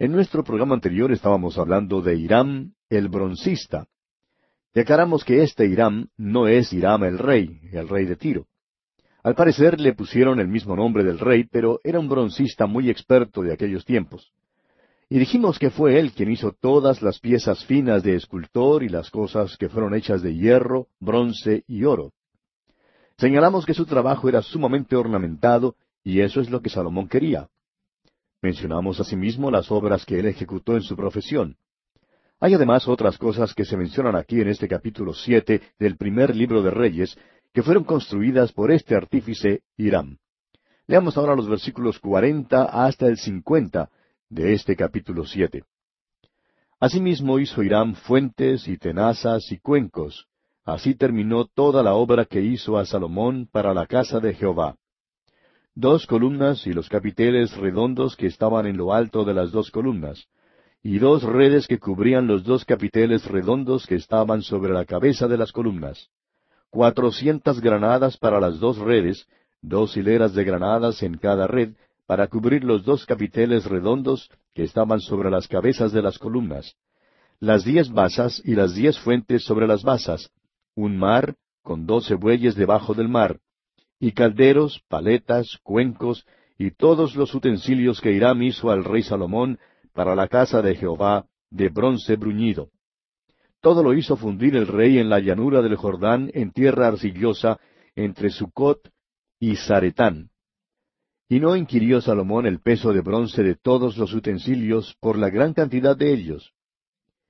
En nuestro programa anterior estábamos hablando de Hiram el broncista. Declaramos que este Hiram no es Hiram el rey, el rey de Tiro. Al parecer le pusieron el mismo nombre del rey, pero era un broncista muy experto de aquellos tiempos. Y dijimos que fue él quien hizo todas las piezas finas de escultor y las cosas que fueron hechas de hierro, bronce y oro. Señalamos que su trabajo era sumamente ornamentado, y eso es lo que Salomón quería. Mencionamos asimismo las obras que él ejecutó en su profesión. Hay además otras cosas que se mencionan aquí en este capítulo siete del primer libro de Reyes, que fueron construidas por este artífice Hiram. Leamos ahora los versículos cuarenta hasta el cincuenta de este capítulo siete. Asimismo hizo Hiram fuentes y tenazas y cuencos. Así terminó toda la obra que hizo a Salomón para la casa de Jehová. Dos columnas y los capiteles redondos que estaban en lo alto de las dos columnas, y dos redes que cubrían los dos capiteles redondos que estaban sobre la cabeza de las columnas. Cuatrocientas granadas para las dos redes, dos hileras de granadas en cada red, para cubrir los dos capiteles redondos que estaban sobre las cabezas de las columnas, las diez basas y las diez fuentes sobre las basas, un mar con doce bueyes debajo del mar, y calderos, paletas, cuencos, y todos los utensilios que Hiram hizo al rey Salomón para la casa de Jehová, de bronce bruñido. Todo lo hizo fundir el rey en la llanura del Jordán, en tierra arcillosa, entre Sucot y Zaretán. Y no inquirió Salomón el peso de bronce de todos los utensilios por la gran cantidad de ellos.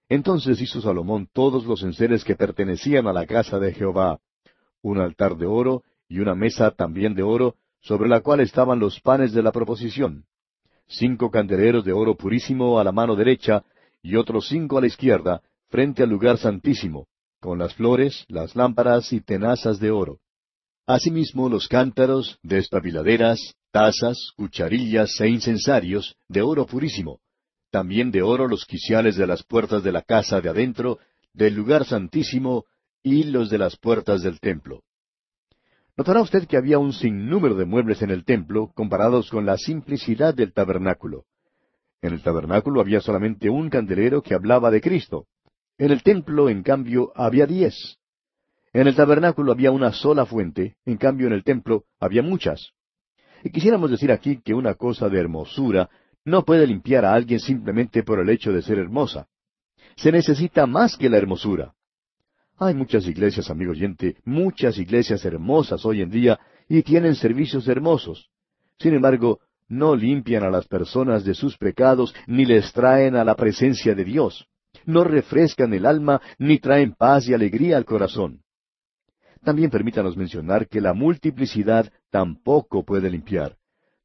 Entonces hizo Salomón todos los enseres que pertenecían a la casa de Jehová, un altar de oro y una mesa también de oro, sobre la cual estaban los panes de la proposición, cinco candeleros de oro purísimo a la mano derecha y otros cinco a la izquierda, frente al lugar santísimo, con las flores, las lámparas y tenazas de oro. Asimismo los cántaros, destabiladeras, tazas, cucharillas e incensarios, de oro purísimo. También de oro los quiciales de las puertas de la casa de adentro, del lugar santísimo, y los de las puertas del templo. Notará usted que había un sinnúmero de muebles en el templo comparados con la simplicidad del tabernáculo. En el tabernáculo había solamente un candelero que hablaba de Cristo. En el templo, en cambio, había diez. En el tabernáculo había una sola fuente, en cambio en el templo había muchas. Y quisiéramos decir aquí que una cosa de hermosura no puede limpiar a alguien simplemente por el hecho de ser hermosa. Se necesita más que la hermosura. Hay muchas iglesias, amigo oyente, muchas iglesias hermosas hoy en día y tienen servicios hermosos. Sin embargo, no limpian a las personas de sus pecados ni les traen a la presencia de Dios no refrescan el alma ni traen paz y alegría al corazón. También permítanos mencionar que la multiplicidad tampoco puede limpiar.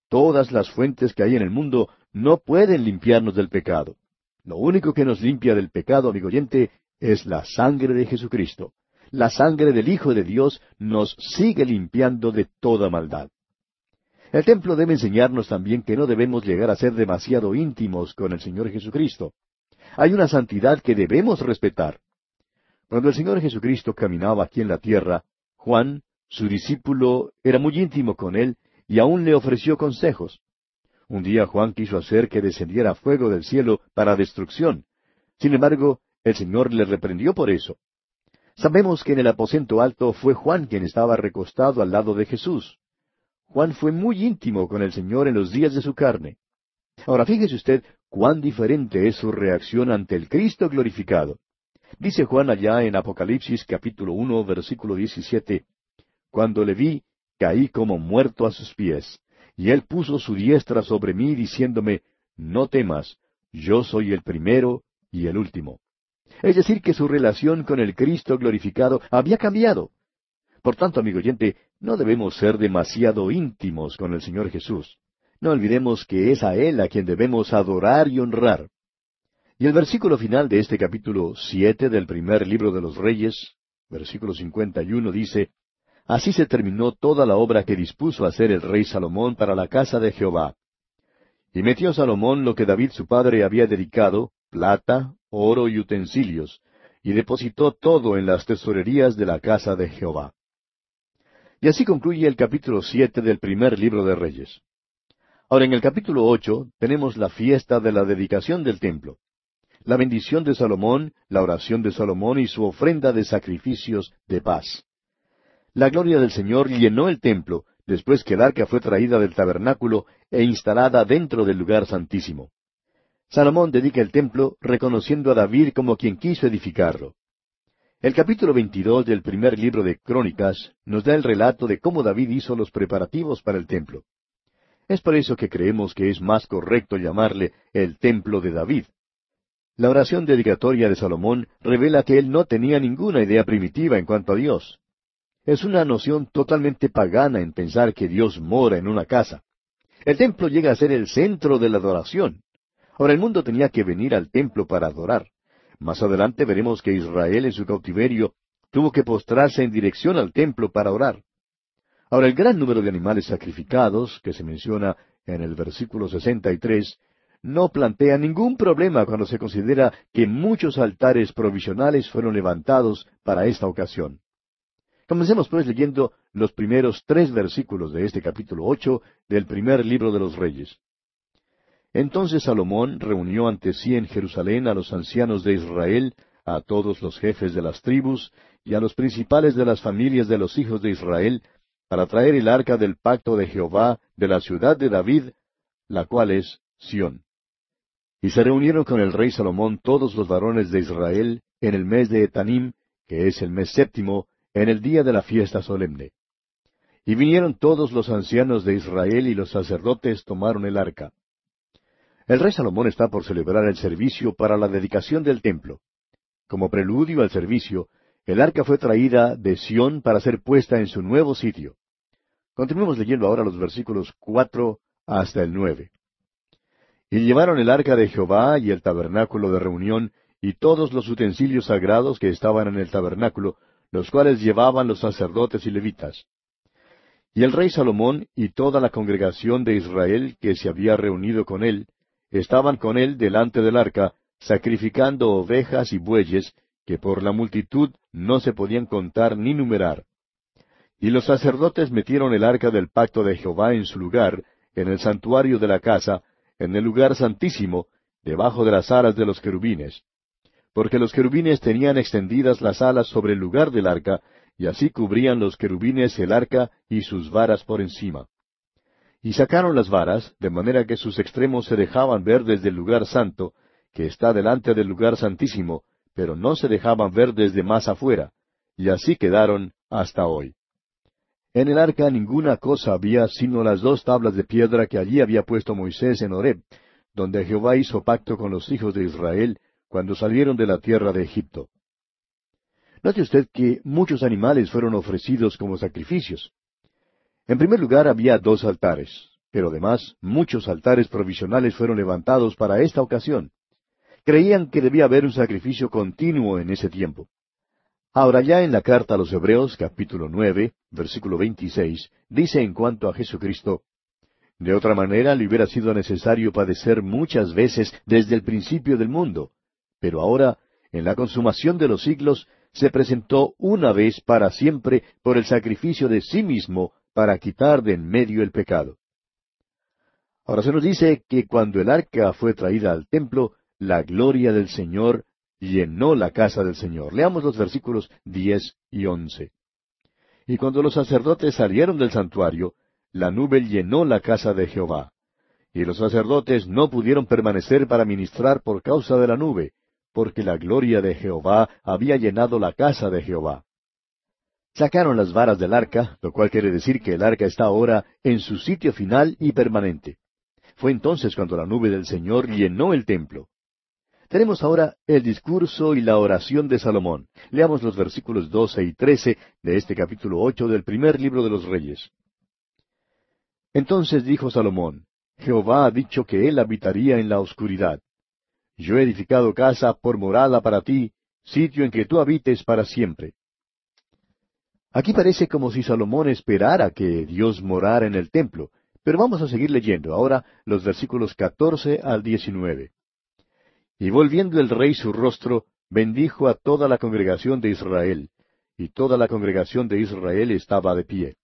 Todas las fuentes que hay en el mundo no pueden limpiarnos del pecado. Lo único que nos limpia del pecado, amigo oyente, es la sangre de Jesucristo. La sangre del Hijo de Dios nos sigue limpiando de toda maldad. El templo debe enseñarnos también que no debemos llegar a ser demasiado íntimos con el Señor Jesucristo. Hay una santidad que debemos respetar. Cuando el Señor Jesucristo caminaba aquí en la tierra, Juan, su discípulo, era muy íntimo con él y aún le ofreció consejos. Un día Juan quiso hacer que descendiera fuego del cielo para destrucción. Sin embargo, el Señor le reprendió por eso. Sabemos que en el aposento alto fue Juan quien estaba recostado al lado de Jesús. Juan fue muy íntimo con el Señor en los días de su carne. Ahora fíjese usted cuán diferente es su reacción ante el Cristo glorificado. Dice Juan allá en Apocalipsis capítulo uno versículo diecisiete, Cuando le vi, caí como muerto a sus pies, y él puso su diestra sobre mí diciéndome, No temas, yo soy el primero y el último. Es decir, que su relación con el Cristo glorificado había cambiado. Por tanto, amigo oyente, no debemos ser demasiado íntimos con el Señor Jesús. No olvidemos que es a Él a quien debemos adorar y honrar. Y el versículo final de este capítulo siete del primer libro de los Reyes, versículo cincuenta y uno, dice Así se terminó toda la obra que dispuso hacer el rey Salomón para la casa de Jehová. Y metió Salomón lo que David su padre había dedicado, plata, oro y utensilios, y depositó todo en las tesorerías de la casa de Jehová. Y así concluye el capítulo siete del primer libro de Reyes. Ahora, en el capítulo ocho tenemos la fiesta de la dedicación del templo. La bendición de Salomón, la oración de Salomón y su ofrenda de sacrificios de paz. La gloria del Señor llenó el templo, después que el arca fue traída del tabernáculo e instalada dentro del lugar santísimo. Salomón dedica el templo reconociendo a David como quien quiso edificarlo. El capítulo 22 del primer libro de Crónicas nos da el relato de cómo David hizo los preparativos para el templo. Es por eso que creemos que es más correcto llamarle el templo de David. La oración dedicatoria de Salomón revela que él no tenía ninguna idea primitiva en cuanto a Dios. Es una noción totalmente pagana en pensar que Dios mora en una casa. El templo llega a ser el centro de la adoración. Ahora el mundo tenía que venir al templo para adorar. Más adelante veremos que Israel en su cautiverio tuvo que postrarse en dirección al templo para orar. Ahora el gran número de animales sacrificados, que se menciona en el versículo 63, no plantea ningún problema cuando se considera que muchos altares provisionales fueron levantados para esta ocasión. Comencemos pues leyendo los primeros tres versículos de este capítulo ocho del primer libro de los Reyes. Entonces Salomón reunió ante sí en Jerusalén a los ancianos de Israel, a todos los jefes de las tribus y a los principales de las familias de los hijos de Israel, para traer el arca del pacto de Jehová de la ciudad de David, la cual es Sión. Y se reunieron con el rey Salomón todos los varones de Israel en el mes de Etanim, que es el mes séptimo, en el día de la fiesta solemne. Y vinieron todos los ancianos de Israel y los sacerdotes tomaron el arca. El rey Salomón está por celebrar el servicio para la dedicación del templo. Como preludio al servicio, el arca fue traída de Sión para ser puesta en su nuevo sitio. Continuemos leyendo ahora los versículos cuatro hasta el nueve. Y llevaron el arca de Jehová y el tabernáculo de reunión y todos los utensilios sagrados que estaban en el tabernáculo, los cuales llevaban los sacerdotes y levitas. Y el rey Salomón y toda la congregación de Israel que se había reunido con él, estaban con él delante del arca, sacrificando ovejas y bueyes, que por la multitud no se podían contar ni numerar. Y los sacerdotes metieron el arca del pacto de Jehová en su lugar, en el santuario de la casa, en el lugar santísimo, debajo de las alas de los querubines porque los querubines tenían extendidas las alas sobre el lugar del arca, y así cubrían los querubines el arca y sus varas por encima. Y sacaron las varas, de manera que sus extremos se dejaban ver desde el lugar santo, que está delante del lugar santísimo, pero no se dejaban ver desde más afuera, y así quedaron hasta hoy. En el arca ninguna cosa había sino las dos tablas de piedra que allí había puesto Moisés en Horeb, donde Jehová hizo pacto con los hijos de Israel, cuando salieron de la tierra de Egipto. Note usted que muchos animales fueron ofrecidos como sacrificios. En primer lugar había dos altares, pero además muchos altares provisionales fueron levantados para esta ocasión. Creían que debía haber un sacrificio continuo en ese tiempo. Ahora ya en la carta a los Hebreos capítulo nueve, versículo veintiséis, dice en cuanto a Jesucristo, De otra manera le hubiera sido necesario padecer muchas veces desde el principio del mundo, pero ahora, en la consumación de los siglos, se presentó una vez para siempre por el sacrificio de sí mismo para quitar de en medio el pecado. Ahora se nos dice que cuando el arca fue traída al templo, la gloria del Señor llenó la casa del Señor. Leamos los versículos diez y once. Y cuando los sacerdotes salieron del santuario, la nube llenó la casa de Jehová. Y los sacerdotes no pudieron permanecer para ministrar por causa de la nube, porque la gloria de Jehová había llenado la casa de Jehová. Sacaron las varas del arca, lo cual quiere decir que el arca está ahora en su sitio final y permanente. Fue entonces cuando la nube del Señor llenó el templo. Tenemos ahora el discurso y la oración de Salomón. Leamos los versículos doce y trece de este capítulo ocho del primer libro de los Reyes. Entonces dijo Salomón, Jehová ha dicho que él habitaría en la oscuridad. Yo he edificado casa por morada para ti, sitio en que tú habites para siempre. Aquí parece como si Salomón esperara que Dios morara en el templo, pero vamos a seguir leyendo ahora los versículos catorce al diecinueve. Y volviendo el rey su rostro, bendijo a toda la congregación de Israel, y toda la congregación de Israel estaba de pie.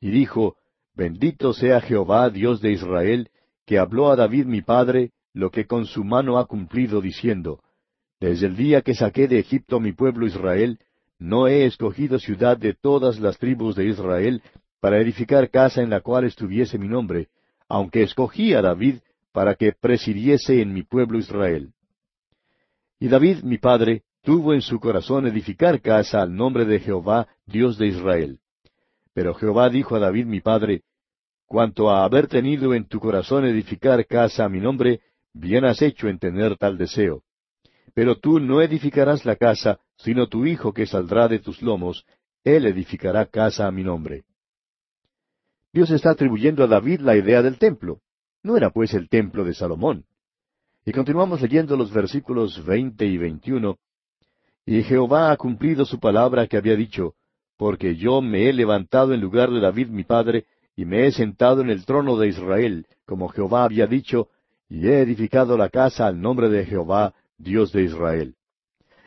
Y dijo, Bendito sea Jehová, Dios de Israel, que habló a David mi padre lo que con su mano ha cumplido, diciendo, Desde el día que saqué de Egipto mi pueblo Israel, no he escogido ciudad de todas las tribus de Israel para edificar casa en la cual estuviese mi nombre, aunque escogí a David para que presidiese en mi pueblo Israel. Y David mi padre tuvo en su corazón edificar casa al nombre de Jehová, Dios de Israel. Pero Jehová dijo a David mi padre, Cuanto a haber tenido en tu corazón edificar casa a mi nombre, bien has hecho en tener tal deseo. Pero tú no edificarás la casa, sino tu hijo que saldrá de tus lomos, él edificará casa a mi nombre. Dios está atribuyendo a David la idea del templo. No era pues el templo de Salomón. Y continuamos leyendo los versículos veinte y veintiuno. Y Jehová ha cumplido su palabra que había dicho, porque yo me he levantado en lugar de David mi padre, y me he sentado en el trono de Israel, como Jehová había dicho, y he edificado la casa al nombre de Jehová, Dios de Israel.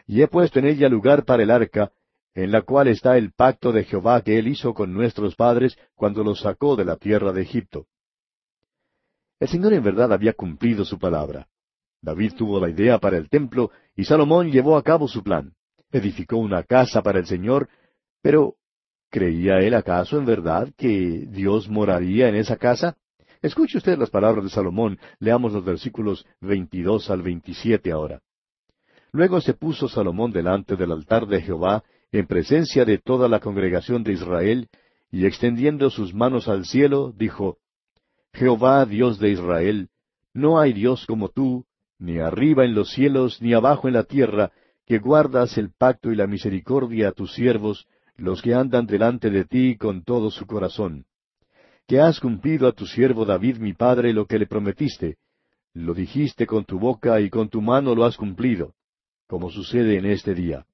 Y he puesto en ella lugar para el arca, en la cual está el pacto de Jehová que él hizo con nuestros padres cuando los sacó de la tierra de Egipto. El Señor en verdad había cumplido su palabra. David tuvo la idea para el templo y Salomón llevó a cabo su plan. Edificó una casa para el Señor, pero ¿Creía él acaso en verdad que Dios moraría en esa casa? Escuche usted las palabras de Salomón, leamos los versículos veintidós al veintisiete ahora. Luego se puso Salomón delante del altar de Jehová, en presencia de toda la congregación de Israel, y extendiendo sus manos al cielo, dijo, Jehová Dios de Israel, no hay Dios como tú, ni arriba en los cielos, ni abajo en la tierra, que guardas el pacto y la misericordia a tus siervos, los que andan delante de ti con todo su corazón. Que has cumplido a tu siervo David mi padre lo que le prometiste, lo dijiste con tu boca y con tu mano lo has cumplido, como sucede en este día.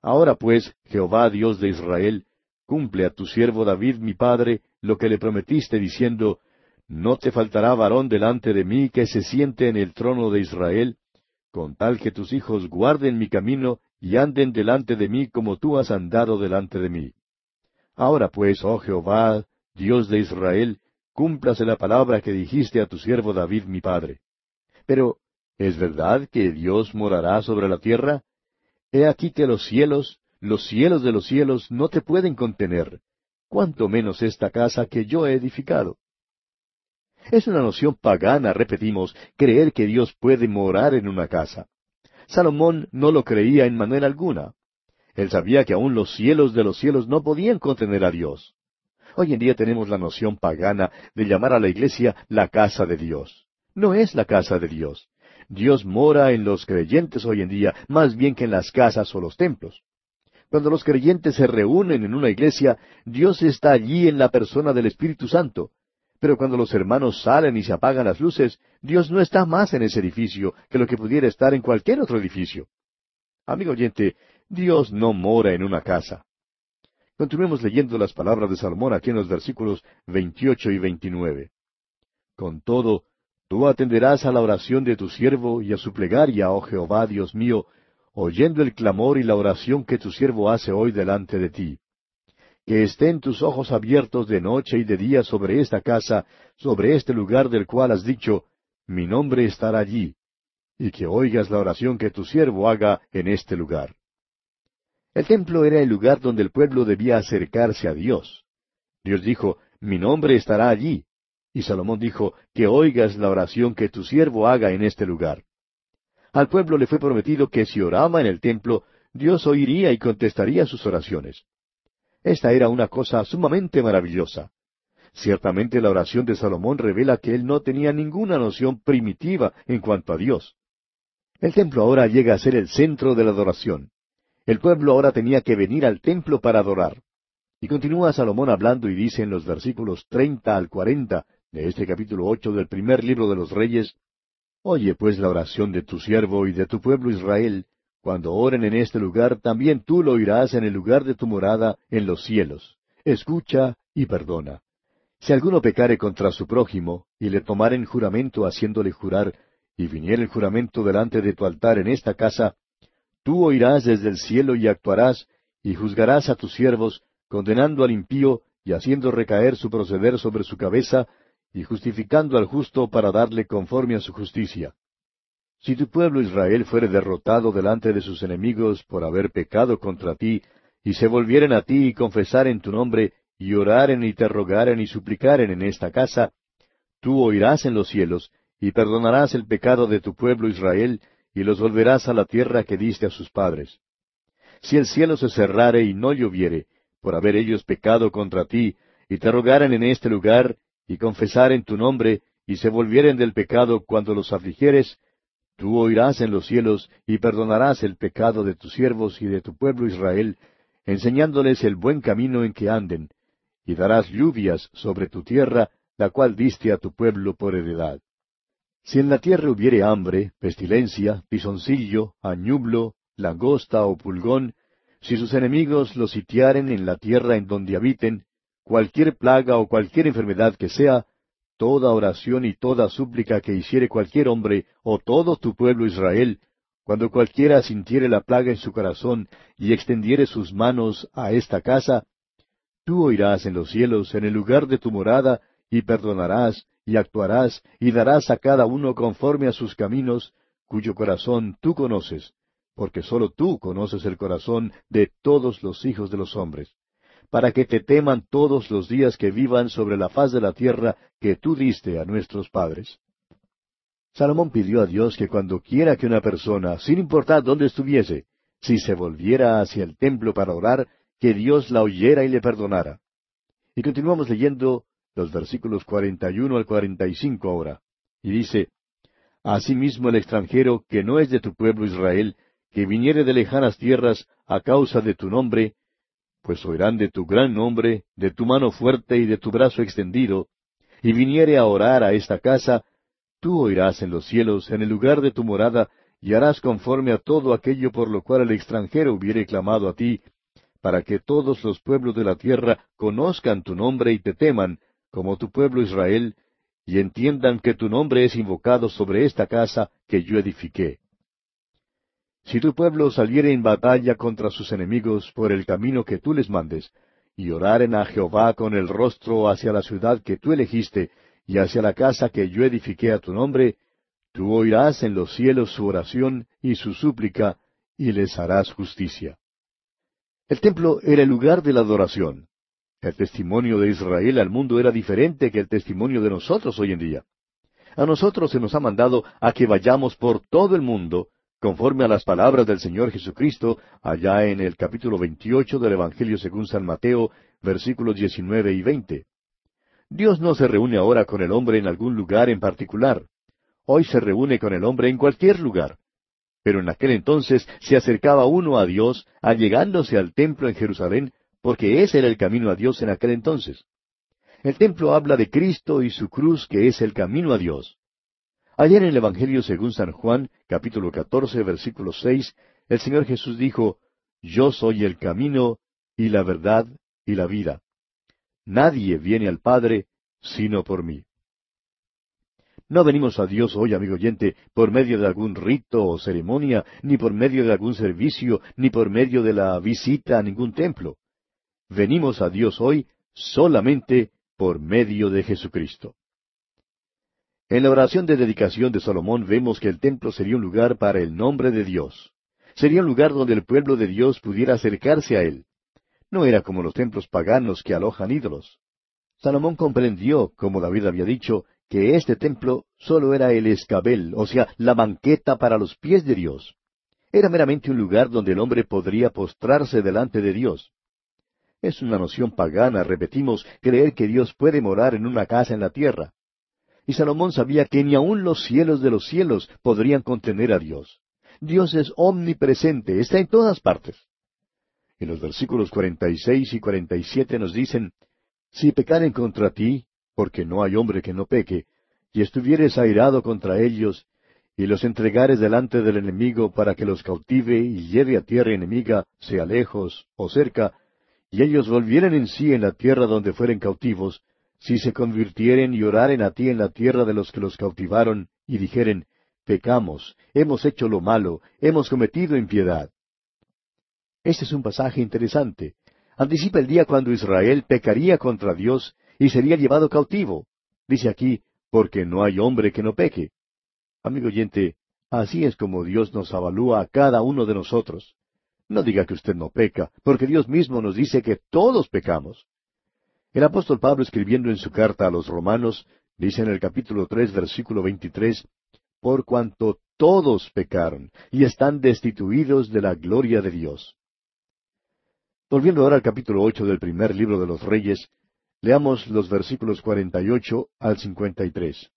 Ahora pues, Jehová Dios de Israel, cumple a tu siervo David mi padre lo que le prometiste diciendo, No te faltará varón delante de mí que se siente en el trono de Israel, con tal que tus hijos guarden mi camino y anden delante de mí como tú has andado delante de mí. Ahora pues, oh Jehová, Dios de Israel, cúmplase la palabra que dijiste a tu siervo David mi padre. Pero, ¿es verdad que Dios morará sobre la tierra? He aquí que los cielos, los cielos de los cielos, no te pueden contener, cuanto menos esta casa que yo he edificado. Es una noción pagana, repetimos, creer que Dios puede morar en una casa. Salomón no lo creía en manera alguna. Él sabía que aún los cielos de los cielos no podían contener a Dios. Hoy en día tenemos la noción pagana de llamar a la iglesia la casa de Dios. No es la casa de Dios. Dios mora en los creyentes hoy en día más bien que en las casas o los templos. Cuando los creyentes se reúnen en una iglesia, Dios está allí en la persona del Espíritu Santo, pero cuando los hermanos salen y se apagan las luces, Dios no está más en ese edificio que lo que pudiera estar en cualquier otro edificio. Amigo oyente, Dios no mora en una casa. Continuemos leyendo las palabras de Salomón aquí en los versículos 28 y 29. Con todo, tú atenderás a la oración de tu siervo y a su plegaria, oh Jehová Dios mío, oyendo el clamor y la oración que tu siervo hace hoy delante de ti que estén tus ojos abiertos de noche y de día sobre esta casa, sobre este lugar del cual has dicho, mi nombre estará allí, y que oigas la oración que tu siervo haga en este lugar. El templo era el lugar donde el pueblo debía acercarse a Dios. Dios dijo, mi nombre estará allí. Y Salomón dijo, que oigas la oración que tu siervo haga en este lugar. Al pueblo le fue prometido que si oraba en el templo, Dios oiría y contestaría sus oraciones. Esta era una cosa sumamente maravillosa. Ciertamente la oración de Salomón revela que él no tenía ninguna noción primitiva en cuanto a Dios. El templo ahora llega a ser el centro de la adoración. El pueblo ahora tenía que venir al templo para adorar. Y continúa Salomón hablando y dice en los versículos treinta al cuarenta de este capítulo ocho del primer libro de los Reyes, Oye pues la oración de tu siervo y de tu pueblo Israel, cuando oren en este lugar, también tú lo oirás en el lugar de tu morada en los cielos. Escucha y perdona. Si alguno pecare contra su prójimo, y le tomaren juramento haciéndole jurar, y viniere el juramento delante de tu altar en esta casa, tú oirás desde el cielo y actuarás, y juzgarás a tus siervos, condenando al impío y haciendo recaer su proceder sobre su cabeza, y justificando al justo para darle conforme a su justicia. Si tu pueblo Israel fuere derrotado delante de sus enemigos por haber pecado contra ti, y se volvieren a ti y confesaren tu nombre, y oraren y te rogaren y suplicaren en esta casa, tú oirás en los cielos, y perdonarás el pecado de tu pueblo Israel, y los volverás a la tierra que diste a sus padres. Si el cielo se cerrare y no lloviere, por haber ellos pecado contra ti, y te rogaren en este lugar, y confesaren tu nombre, y se volvieren del pecado cuando los afligieres, tú oirás en los cielos, y perdonarás el pecado de tus siervos y de tu pueblo Israel, enseñándoles el buen camino en que anden, y darás lluvias sobre tu tierra, la cual diste a tu pueblo por heredad. Si en la tierra hubiere hambre, pestilencia, pisoncillo, añublo, langosta o pulgón, si sus enemigos los sitiaren en la tierra en donde habiten, cualquier plaga o cualquier enfermedad que sea, toda oración y toda súplica que hiciere cualquier hombre o todo tu pueblo Israel, cuando cualquiera sintiere la plaga en su corazón y extendiere sus manos a esta casa, tú oirás en los cielos, en el lugar de tu morada, y perdonarás, y actuarás, y darás a cada uno conforme a sus caminos, cuyo corazón tú conoces, porque sólo tú conoces el corazón de todos los hijos de los hombres, para que te teman todos los días que vivan sobre la faz de la tierra que tú diste a nuestros padres. Salomón pidió a Dios que cuando quiera que una persona, sin importar dónde estuviese, si se volviera hacia el templo para orar, que Dios la oyera y le perdonara. Y continuamos leyendo los versículos 41 al 45 ahora. Y dice, Asimismo el extranjero que no es de tu pueblo Israel, que viniere de lejanas tierras a causa de tu nombre, pues oirán de tu gran nombre, de tu mano fuerte y de tu brazo extendido, y viniere a orar a esta casa, tú oirás en los cielos, en el lugar de tu morada, y harás conforme a todo aquello por lo cual el extranjero hubiere clamado a ti, para que todos los pueblos de la tierra conozcan tu nombre y te teman, como tu pueblo Israel, y entiendan que tu nombre es invocado sobre esta casa que yo edifiqué. Si tu pueblo saliere en batalla contra sus enemigos por el camino que tú les mandes, y oraren a Jehová con el rostro hacia la ciudad que tú elegiste, y hacia la casa que yo edifiqué a tu nombre, tú oirás en los cielos su oración y su súplica, y les harás justicia. El templo era el lugar de la adoración. El testimonio de Israel al mundo era diferente que el testimonio de nosotros hoy en día. A nosotros se nos ha mandado a que vayamos por todo el mundo, conforme a las palabras del Señor Jesucristo, allá en el capítulo 28 del Evangelio según San Mateo, versículos 19 y 20. Dios no se reúne ahora con el hombre en algún lugar en particular. Hoy se reúne con el hombre en cualquier lugar. Pero en aquel entonces se acercaba uno a Dios, allegándose al templo en Jerusalén, porque ese era el camino a Dios en aquel entonces. El templo habla de Cristo y su cruz, que es el camino a Dios. Ayer en el Evangelio según San Juan, capítulo 14, versículo 6, el Señor Jesús dijo, Yo soy el camino y la verdad y la vida. Nadie viene al Padre sino por mí. No venimos a Dios hoy, amigo oyente, por medio de algún rito o ceremonia, ni por medio de algún servicio, ni por medio de la visita a ningún templo venimos a Dios hoy solamente por medio de Jesucristo. En la oración de dedicación de Salomón vemos que el templo sería un lugar para el nombre de Dios. Sería un lugar donde el pueblo de Dios pudiera acercarse a él. No era como los templos paganos que alojan ídolos. Salomón comprendió, como David había dicho, que este templo solo era el escabel, o sea, la banqueta para los pies de Dios. Era meramente un lugar donde el hombre podría postrarse delante de Dios. Es una noción pagana, repetimos, creer que Dios puede morar en una casa en la tierra. Y Salomón sabía que ni aun los cielos de los cielos podrían contener a Dios. Dios es omnipresente, está en todas partes. En los versículos 46 y 47 nos dicen, Si pecaren contra ti, porque no hay hombre que no peque, y estuvieres airado contra ellos, y los entregares delante del enemigo para que los cautive y lleve a tierra enemiga, sea lejos o cerca, y ellos volvieren en sí en la tierra donde fueren cautivos, si se convirtieren y oraren a ti en la tierra de los que los cautivaron, y dijeren, pecamos, hemos hecho lo malo, hemos cometido impiedad. Este es un pasaje interesante. Anticipa el día cuando Israel pecaría contra Dios y sería llevado cautivo. Dice aquí, porque no hay hombre que no peque. Amigo oyente, así es como Dios nos avalúa a cada uno de nosotros. No diga que usted no peca, porque Dios mismo nos dice que todos pecamos. El apóstol Pablo escribiendo en su carta a los romanos, dice en el capítulo tres, versículo veintitrés, por cuanto todos pecaron y están destituidos de la gloria de Dios. Volviendo ahora al capítulo ocho del primer libro de los Reyes, leamos los versículos cuarenta y ocho al cincuenta y tres.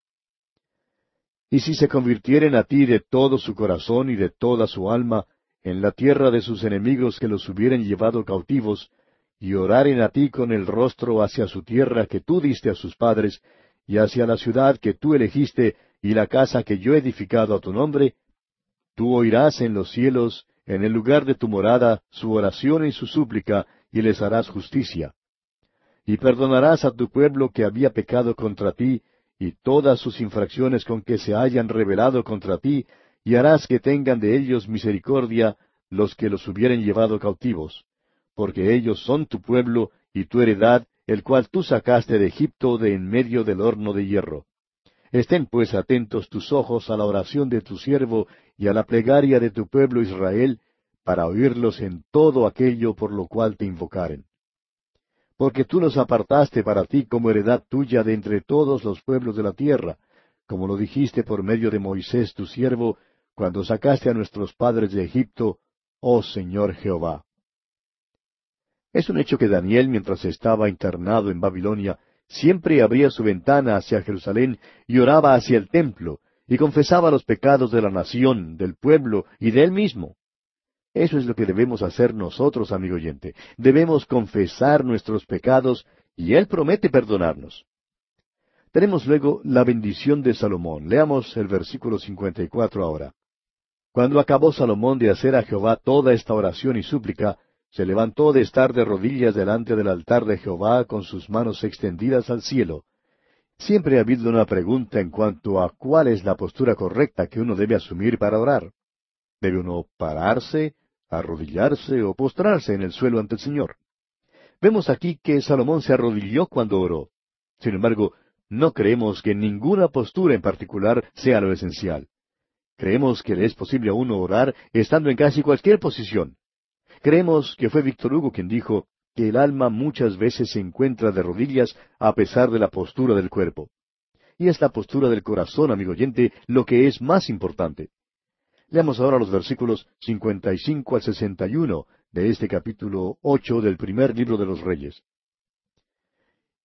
Y si se convirtieren a ti de todo su corazón y de toda su alma, en la tierra de sus enemigos que los hubieren llevado cautivos, y oraren a ti con el rostro hacia su tierra que tú diste a sus padres, y hacia la ciudad que tú elegiste, y la casa que yo he edificado a tu nombre, tú oirás en los cielos, en el lugar de tu morada, su oración y su súplica, y les harás justicia. Y perdonarás a tu pueblo que había pecado contra ti, y todas sus infracciones con que se hayan rebelado contra ti, y harás que tengan de ellos misericordia los que los hubieren llevado cautivos, porque ellos son tu pueblo y tu heredad, el cual tú sacaste de Egipto de en medio del horno de hierro. Estén pues atentos tus ojos a la oración de tu siervo y a la plegaria de tu pueblo Israel, para oírlos en todo aquello por lo cual te invocaren. Porque tú los apartaste para ti como heredad tuya de entre todos los pueblos de la tierra, como lo dijiste por medio de Moisés tu siervo, cuando sacaste a nuestros padres de Egipto, oh Señor Jehová. Es un hecho que Daniel, mientras estaba internado en Babilonia, siempre abría su ventana hacia Jerusalén y oraba hacia el templo, y confesaba los pecados de la nación, del pueblo y de él mismo. Eso es lo que debemos hacer nosotros, amigo oyente. Debemos confesar nuestros pecados y Él promete perdonarnos. Tenemos luego la bendición de Salomón. Leamos el versículo 54 ahora. Cuando acabó Salomón de hacer a Jehová toda esta oración y súplica, se levantó de estar de rodillas delante del altar de Jehová con sus manos extendidas al cielo. Siempre ha habido una pregunta en cuanto a cuál es la postura correcta que uno debe asumir para orar. ¿Debe uno pararse, arrodillarse o postrarse en el suelo ante el Señor? Vemos aquí que Salomón se arrodilló cuando oró. Sin embargo, no creemos que ninguna postura en particular sea lo esencial. Creemos que le es posible a uno orar estando en casi cualquier posición. Creemos que fue Víctor Hugo quien dijo que el alma muchas veces se encuentra de rodillas a pesar de la postura del cuerpo. Y es la postura del corazón, amigo oyente, lo que es más importante. Leamos ahora los versículos 55 al 61 de este capítulo ocho del primer libro de los Reyes.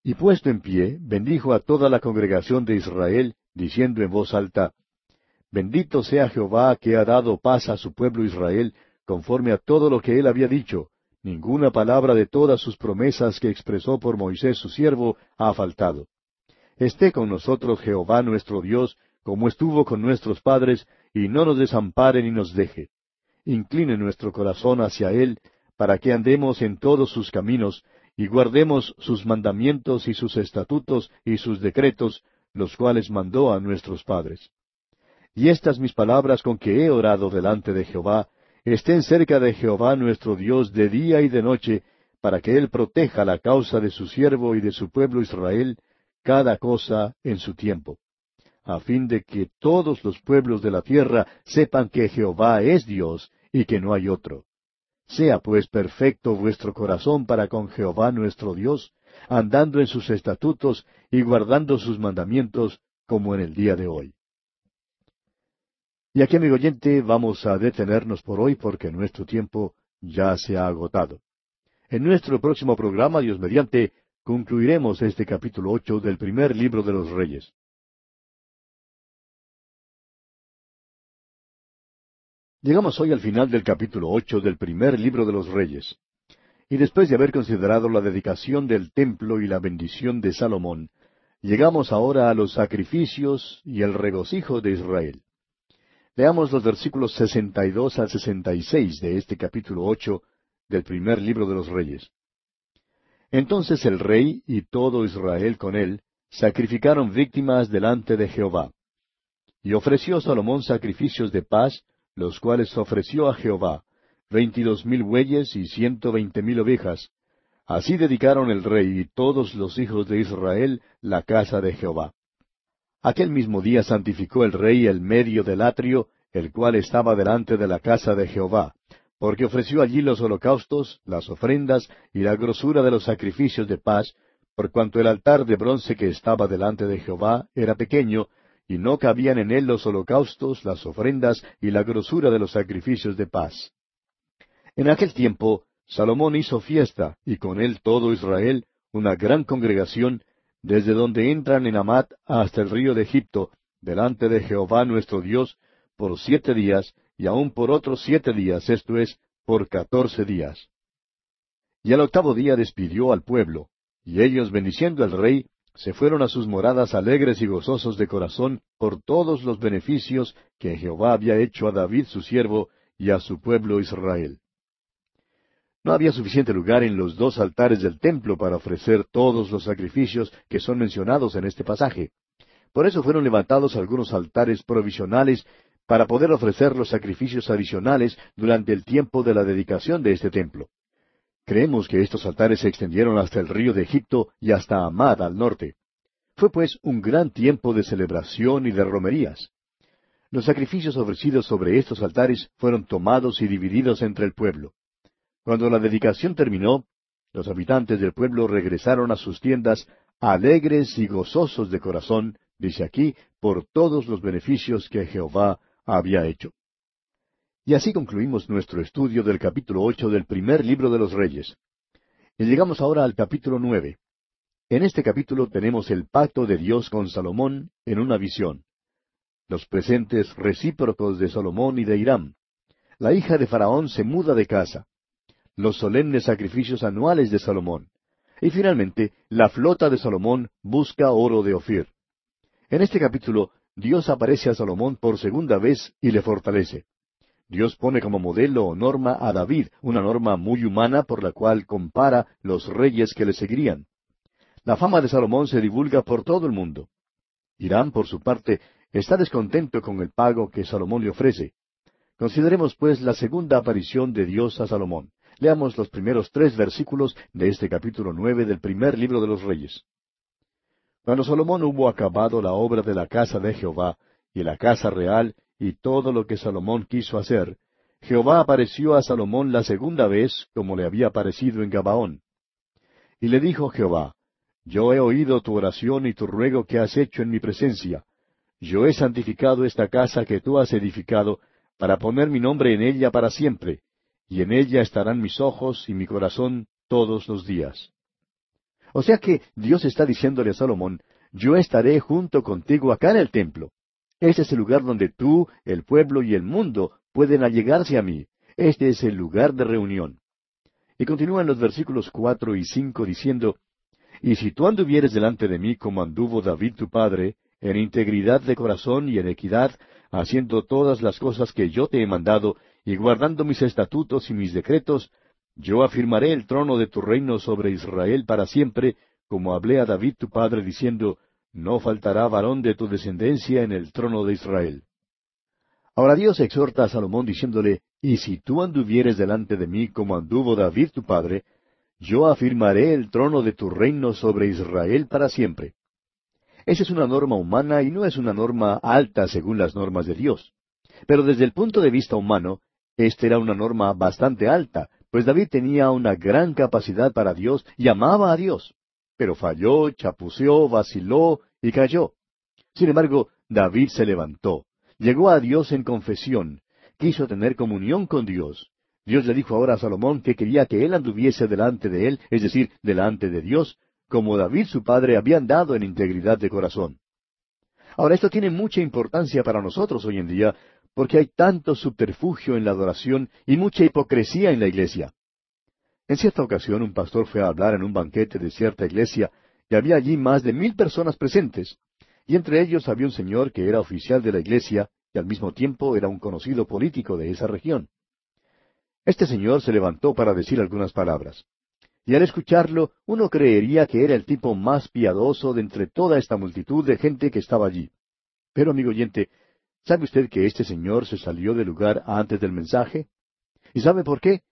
Y puesto en pie, bendijo a toda la congregación de Israel, diciendo en voz alta, Bendito sea Jehová que ha dado paz a su pueblo Israel, conforme a todo lo que él había dicho. Ninguna palabra de todas sus promesas que expresó por Moisés su siervo ha faltado. Esté con nosotros Jehová nuestro Dios, como estuvo con nuestros padres, y no nos desampare ni nos deje. Incline nuestro corazón hacia Él, para que andemos en todos sus caminos, y guardemos sus mandamientos y sus estatutos y sus decretos, los cuales mandó a nuestros padres. Y estas mis palabras con que he orado delante de Jehová, estén cerca de Jehová nuestro Dios de día y de noche, para que Él proteja la causa de su siervo y de su pueblo Israel, cada cosa en su tiempo, a fin de que todos los pueblos de la tierra sepan que Jehová es Dios y que no hay otro. Sea pues perfecto vuestro corazón para con Jehová nuestro Dios, andando en sus estatutos y guardando sus mandamientos, como en el día de hoy. Y aquí, amigo oyente, vamos a detenernos por hoy porque nuestro tiempo ya se ha agotado. En nuestro próximo programa, Dios mediante, concluiremos este capítulo ocho del primer libro de los Reyes. Llegamos hoy al final del capítulo ocho del primer libro de los Reyes. Y después de haber considerado la dedicación del templo y la bendición de Salomón, llegamos ahora a los sacrificios y el regocijo de Israel. Leamos los versículos 62 al 66 de este capítulo ocho del primer libro de los Reyes. Entonces el rey y todo Israel con él sacrificaron víctimas delante de Jehová. Y ofreció Salomón sacrificios de paz, los cuales ofreció a Jehová, veintidós mil bueyes y ciento veinte mil ovejas. Así dedicaron el rey y todos los hijos de Israel la casa de Jehová. Aquel mismo día santificó el rey el medio del atrio, el cual estaba delante de la casa de Jehová, porque ofreció allí los holocaustos, las ofrendas y la grosura de los sacrificios de paz, por cuanto el altar de bronce que estaba delante de Jehová era pequeño, y no cabían en él los holocaustos, las ofrendas y la grosura de los sacrificios de paz. En aquel tiempo Salomón hizo fiesta, y con él todo Israel, una gran congregación, desde donde entran en Amat hasta el río de Egipto, delante de Jehová nuestro Dios, por siete días, y aún por otros siete días, esto es, por catorce días. Y al octavo día despidió al pueblo, y ellos, bendiciendo al rey, se fueron a sus moradas alegres y gozosos de corazón por todos los beneficios que Jehová había hecho a David su siervo y a su pueblo Israel. No había suficiente lugar en los dos altares del templo para ofrecer todos los sacrificios que son mencionados en este pasaje. Por eso fueron levantados algunos altares provisionales para poder ofrecer los sacrificios adicionales durante el tiempo de la dedicación de este templo. Creemos que estos altares se extendieron hasta el río de Egipto y hasta Amad al norte. Fue pues un gran tiempo de celebración y de romerías. Los sacrificios ofrecidos sobre estos altares fueron tomados y divididos entre el pueblo. Cuando la dedicación terminó, los habitantes del pueblo regresaron a sus tiendas alegres y gozosos de corazón, dice aquí, por todos los beneficios que Jehová había hecho. Y así concluimos nuestro estudio del capítulo ocho del primer libro de los Reyes. Y llegamos ahora al capítulo nueve. En este capítulo tenemos el pacto de Dios con Salomón en una visión. Los presentes recíprocos de Salomón y de Hiram. La hija de Faraón se muda de casa. Los solemnes sacrificios anuales de Salomón. Y finalmente, la flota de Salomón busca oro de Ofir. En este capítulo Dios aparece a Salomón por segunda vez y le fortalece. Dios pone como modelo o norma a David, una norma muy humana por la cual compara los reyes que le seguirían. La fama de Salomón se divulga por todo el mundo. Irán, por su parte, está descontento con el pago que Salomón le ofrece. Consideremos, pues, la segunda aparición de Dios a Salomón. Leamos los primeros tres versículos de este capítulo nueve del primer libro de los Reyes. Cuando Salomón hubo acabado la obra de la casa de Jehová, y la casa real, y todo lo que Salomón quiso hacer, Jehová apareció a Salomón la segunda vez, como le había aparecido en Gabaón. Y le dijo Jehová, Yo he oído tu oración y tu ruego que has hecho en mi presencia. Yo he santificado esta casa que tú has edificado, para poner mi nombre en ella para siempre, y en ella estarán mis ojos y mi corazón todos los días. O sea que Dios está diciéndole a Salomón, yo estaré junto contigo acá en el templo. Este es el lugar donde tú, el pueblo y el mundo pueden allegarse a mí. Este es el lugar de reunión. Y continúan los versículos cuatro y cinco diciendo, Y si tú anduvieres delante de mí como anduvo David tu padre, en integridad de corazón y en equidad, haciendo todas las cosas que yo te he mandado, y guardando mis estatutos y mis decretos, yo afirmaré el trono de tu reino sobre Israel para siempre, como hablé a David tu padre, diciendo, No faltará varón de tu descendencia en el trono de Israel. Ahora Dios exhorta a Salomón diciéndole, Y si tú anduvieres delante de mí como anduvo David tu padre, yo afirmaré el trono de tu reino sobre Israel para siempre. Esa es una norma humana y no es una norma alta según las normas de Dios. Pero desde el punto de vista humano, esta era una norma bastante alta, pues David tenía una gran capacidad para Dios y amaba a Dios, pero falló, chapuceó, vaciló y cayó. Sin embargo, David se levantó, llegó a Dios en confesión, quiso tener comunión con Dios. Dios le dijo ahora a Salomón que quería que él anduviese delante de él, es decir, delante de Dios, como David su padre había andado en integridad de corazón. Ahora, esto tiene mucha importancia para nosotros hoy en día, porque hay tanto subterfugio en la adoración y mucha hipocresía en la iglesia. En cierta ocasión un pastor fue a hablar en un banquete de cierta iglesia y había allí más de mil personas presentes, y entre ellos había un señor que era oficial de la iglesia y al mismo tiempo era un conocido político de esa región. Este señor se levantó para decir algunas palabras. Y al escucharlo, uno creería que era el tipo más piadoso de entre toda esta multitud de gente que estaba allí. Pero, amigo oyente, ¿Sabe usted que este señor se salió del lugar antes del mensaje? ¿Y sabe por qué?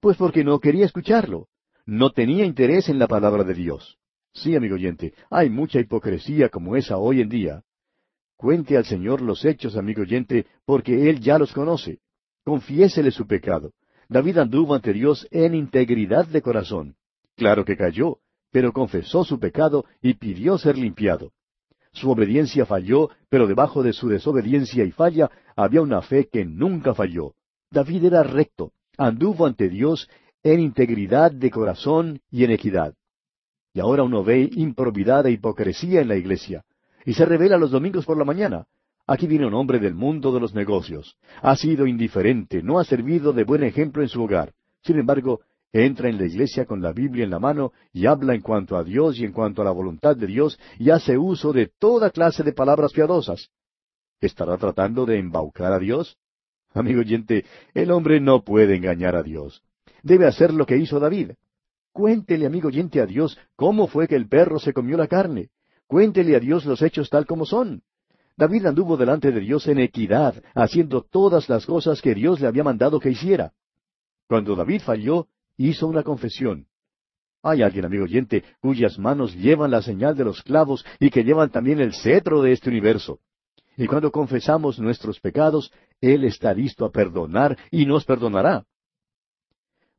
Pues porque no quería escucharlo. No tenía interés en la palabra de Dios. Sí, amigo oyente, hay mucha hipocresía como esa hoy en día, Cuente al Señor los hechos, amigo oyente, porque Él ya los conoce. Confiésele su pecado. David anduvo ante Dios en integridad de corazón. Claro que cayó, pero confesó su pecado y pidió ser limpiado. Su obediencia falló, pero debajo de su desobediencia y falla había una fe que nunca falló. David era recto, anduvo ante Dios en integridad de corazón y en equidad. Y ahora uno ve improbidad e hipocresía en la iglesia, y se revela los domingos por la mañana. Aquí viene un hombre del mundo de los negocios. Ha sido indiferente, no ha servido de buen ejemplo en su hogar. Sin embargo, entra en la iglesia con la Biblia en la mano y habla en cuanto a Dios y en cuanto a la voluntad de Dios y hace uso de toda clase de palabras piadosas. ¿Estará tratando de embaucar a Dios? Amigo oyente, el hombre no puede engañar a Dios. Debe hacer lo que hizo David. Cuéntele, amigo oyente, a Dios cómo fue que el perro se comió la carne. Cuéntele a Dios los hechos tal como son. David anduvo delante de Dios en equidad, haciendo todas las cosas que Dios le había mandado que hiciera. Cuando David falló, hizo una confesión. Hay alguien, amigo oyente, cuyas manos llevan la señal de los clavos y que llevan también el cetro de este universo. Y cuando confesamos nuestros pecados, Él está listo a perdonar y nos perdonará.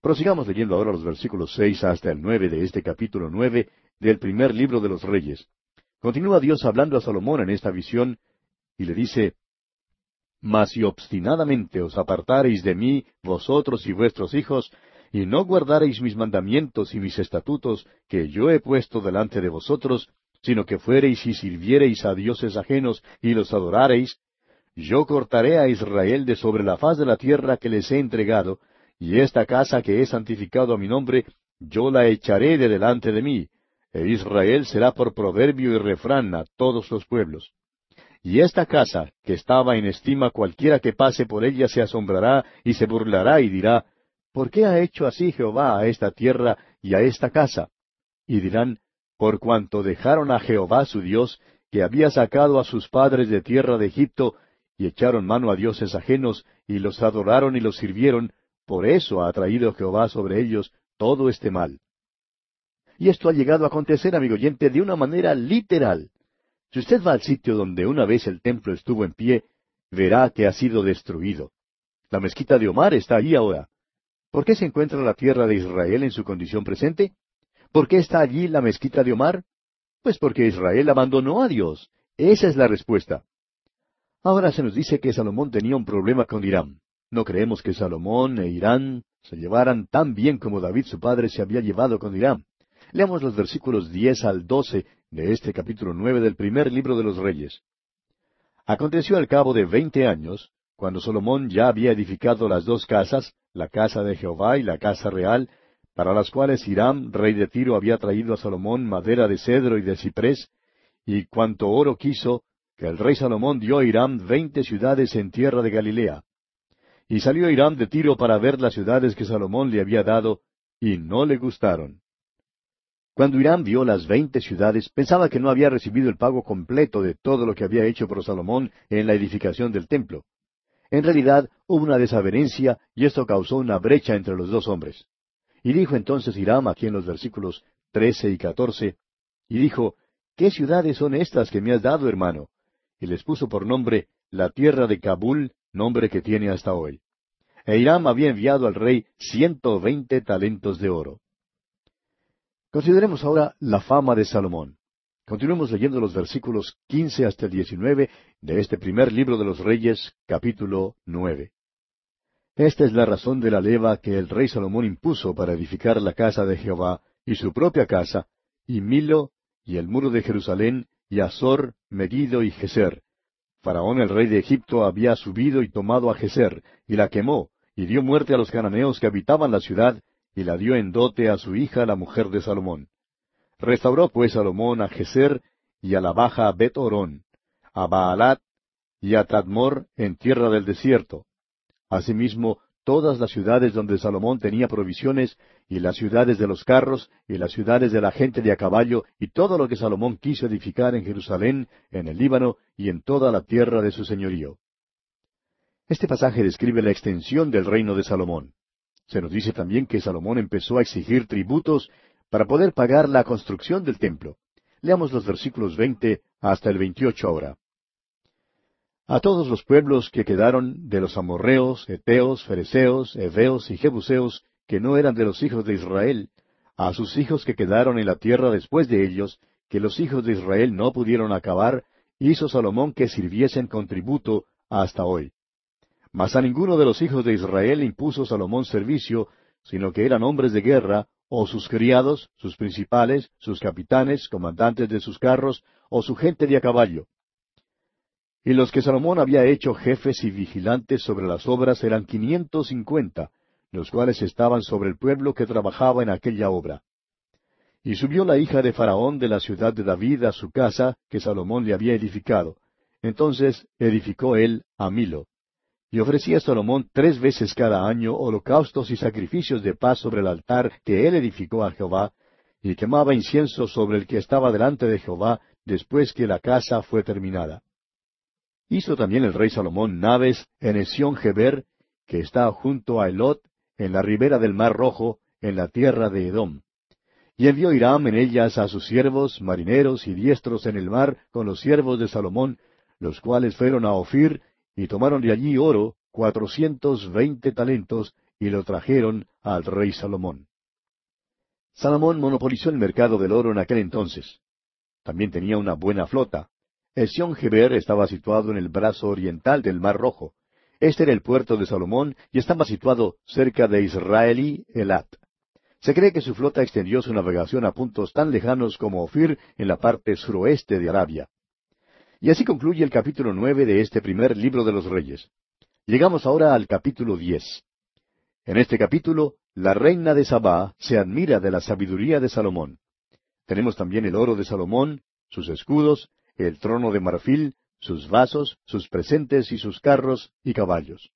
Prosigamos leyendo ahora los versículos seis hasta el nueve de este capítulo nueve del primer libro de los Reyes. Continúa Dios hablando a Salomón en esta visión y le dice, Mas si obstinadamente os apartareis de mí, vosotros y vuestros hijos, y no guardareis mis mandamientos y mis estatutos que yo he puesto delante de vosotros, sino que fuereis y sirviereis a dioses ajenos y los adorareis, yo cortaré a Israel de sobre la faz de la tierra que les he entregado, y esta casa que he santificado a mi nombre, yo la echaré de delante de mí, e Israel será por proverbio y refrán a todos los pueblos. Y esta casa, que estaba en estima cualquiera que pase por ella se asombrará y se burlará y dirá, ¿Por qué ha hecho así Jehová a esta tierra y a esta casa? Y dirán, por cuanto dejaron a Jehová su Dios, que había sacado a sus padres de tierra de Egipto, y echaron mano a dioses ajenos, y los adoraron y los sirvieron, por eso ha traído Jehová sobre ellos todo este mal. Y esto ha llegado a acontecer, amigo oyente, de una manera literal. Si usted va al sitio donde una vez el templo estuvo en pie, verá que ha sido destruido. La mezquita de Omar está allí ahora. ¿Por qué se encuentra la tierra de Israel en su condición presente? ¿Por qué está allí la mezquita de Omar? Pues porque Israel abandonó a Dios. Esa es la respuesta. Ahora se nos dice que Salomón tenía un problema con Irán. No creemos que Salomón e Irán se llevaran tan bien como David su padre se había llevado con Irán. Leamos los versículos diez al doce de este capítulo nueve del primer libro de los Reyes. Aconteció al cabo de veinte años, cuando Salomón ya había edificado las dos casas, la casa de Jehová y la casa real, para las cuales Hiram, rey de Tiro, había traído a Salomón madera de cedro y de ciprés, y cuanto oro quiso, que el rey Salomón dio a Hiram veinte ciudades en tierra de Galilea. Y salió Hiram de Tiro para ver las ciudades que Salomón le había dado, y no le gustaron. Cuando Hiram vio las veinte ciudades, pensaba que no había recibido el pago completo de todo lo que había hecho por Salomón en la edificación del templo. En realidad hubo una desavenencia y esto causó una brecha entre los dos hombres. Y dijo entonces Hiram aquí en los versículos trece y catorce, y dijo, ¿Qué ciudades son estas que me has dado, hermano? Y les puso por nombre la tierra de Kabul, nombre que tiene hasta hoy. E Hiram había enviado al rey ciento veinte talentos de oro. Consideremos ahora la fama de Salomón. Continuemos leyendo los versículos quince hasta el diecinueve de este primer libro de los Reyes, capítulo nueve. Esta es la razón de la leva que el rey Salomón impuso para edificar la casa de Jehová, y su propia casa, y Milo, y el muro de Jerusalén, y Azor, Megiddo y Geser. Faraón el rey de Egipto había subido y tomado a Geser, y la quemó, y dio muerte a los cananeos que habitaban la ciudad, y la dio en dote a su hija la mujer de Salomón. Restauró pues Salomón a Geser y a la baja Bet Orón, a Baalat y a Tadmor en tierra del desierto. Asimismo, todas las ciudades donde Salomón tenía provisiones, y las ciudades de los carros, y las ciudades de la gente de a caballo, y todo lo que Salomón quiso edificar en Jerusalén, en el Líbano, y en toda la tierra de su señorío. Este pasaje describe la extensión del reino de Salomón. Se nos dice también que Salomón empezó a exigir tributos para poder pagar la construcción del templo. Leamos los versículos veinte hasta el veintiocho ahora. a todos los pueblos que quedaron de los amorreos, eteos, fereceos, heveos y jebuseos, que no eran de los hijos de Israel, a sus hijos que quedaron en la tierra después de ellos, que los hijos de Israel no pudieron acabar, hizo Salomón que sirviesen con tributo hasta hoy. Mas a ninguno de los hijos de Israel impuso Salomón servicio, sino que eran hombres de guerra, o sus criados, sus principales, sus capitanes, comandantes de sus carros, o su gente de a caballo. Y los que Salomón había hecho jefes y vigilantes sobre las obras eran quinientos cincuenta, los cuales estaban sobre el pueblo que trabajaba en aquella obra. Y subió la hija de Faraón de la ciudad de David a su casa que Salomón le había edificado. Entonces edificó él a Milo. Y ofrecía Salomón tres veces cada año holocaustos y sacrificios de paz sobre el altar que él edificó a Jehová, y quemaba incienso sobre el que estaba delante de Jehová después que la casa fue terminada. Hizo también el rey Salomón naves en Esión Geber, que está junto a Elot, en la ribera del mar Rojo, en la tierra de Edom. Y envió Hiram en ellas a sus siervos, marineros y diestros en el mar, con los siervos de Salomón, los cuales fueron a Ofir, y tomaron de allí oro, cuatrocientos veinte talentos, y lo trajeron al rey Salomón. Salomón monopolizó el mercado del oro en aquel entonces. También tenía una buena flota. Esión Geber estaba situado en el brazo oriental del Mar Rojo. Este era el puerto de Salomón y estaba situado cerca de Israelí Elat. Se cree que su flota extendió su navegación a puntos tan lejanos como Ofir en la parte suroeste de Arabia. Y así concluye el capítulo nueve de este primer libro de los Reyes. Llegamos ahora al capítulo diez. En este capítulo, la reina de Sabá se admira de la sabiduría de Salomón. Tenemos también el oro de Salomón, sus escudos, el trono de marfil, sus vasos, sus presentes y sus carros y caballos.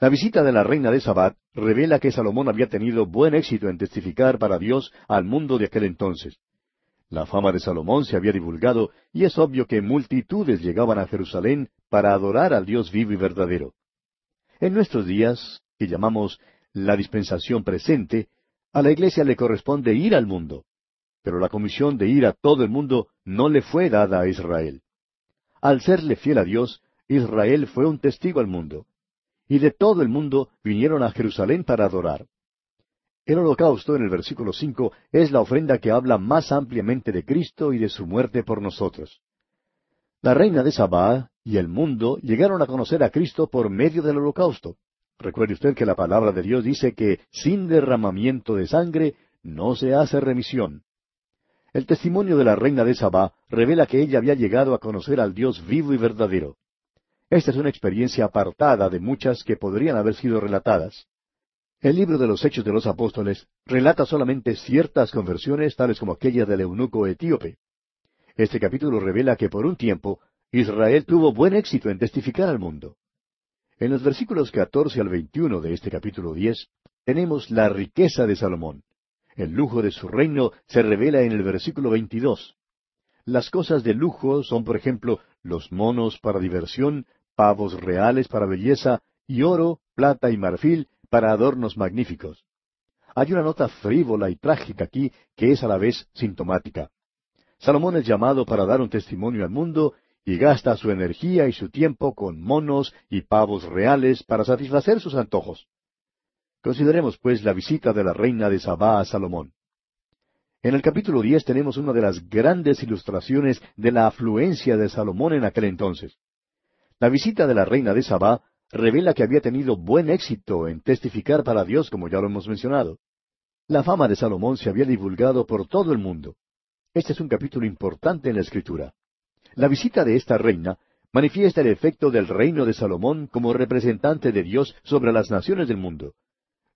La visita de la reina de Sabat revela que Salomón había tenido buen éxito en testificar para Dios al mundo de aquel entonces. La fama de Salomón se había divulgado y es obvio que multitudes llegaban a Jerusalén para adorar al Dios vivo y verdadero. En nuestros días, que llamamos la dispensación presente, a la iglesia le corresponde ir al mundo. Pero la comisión de ir a todo el mundo no le fue dada a Israel. Al serle fiel a Dios, Israel fue un testigo al mundo. Y de todo el mundo vinieron a Jerusalén para adorar. El holocausto en el versículo cinco es la ofrenda que habla más ampliamente de Cristo y de su muerte por nosotros. La reina de Sabá y el mundo llegaron a conocer a Cristo por medio del holocausto. Recuerde usted que la palabra de Dios dice que sin derramamiento de sangre no se hace remisión. El testimonio de la reina de Sabá revela que ella había llegado a conocer al Dios vivo y verdadero. Esta es una experiencia apartada de muchas que podrían haber sido relatadas. El libro de los Hechos de los Apóstoles relata solamente ciertas conversiones tales como aquella del eunuco etíope. Este capítulo revela que por un tiempo Israel tuvo buen éxito en testificar al mundo. En los versículos 14 al 21 de este capítulo 10 tenemos la riqueza de Salomón. El lujo de su reino se revela en el versículo 22. Las cosas de lujo son, por ejemplo, los monos para diversión, pavos reales para belleza, y oro, plata y marfil para adornos magníficos. Hay una nota frívola y trágica aquí que es a la vez sintomática. Salomón es llamado para dar un testimonio al mundo y gasta su energía y su tiempo con monos y pavos reales para satisfacer sus antojos. Consideremos, pues, la visita de la reina de Sabá a Salomón. En el capítulo diez tenemos una de las grandes ilustraciones de la afluencia de Salomón en aquel entonces. La visita de la reina de Sabá revela que había tenido buen éxito en testificar para Dios, como ya lo hemos mencionado. La fama de Salomón se había divulgado por todo el mundo. Este es un capítulo importante en la Escritura. La visita de esta reina manifiesta el efecto del reino de Salomón como representante de Dios sobre las naciones del mundo.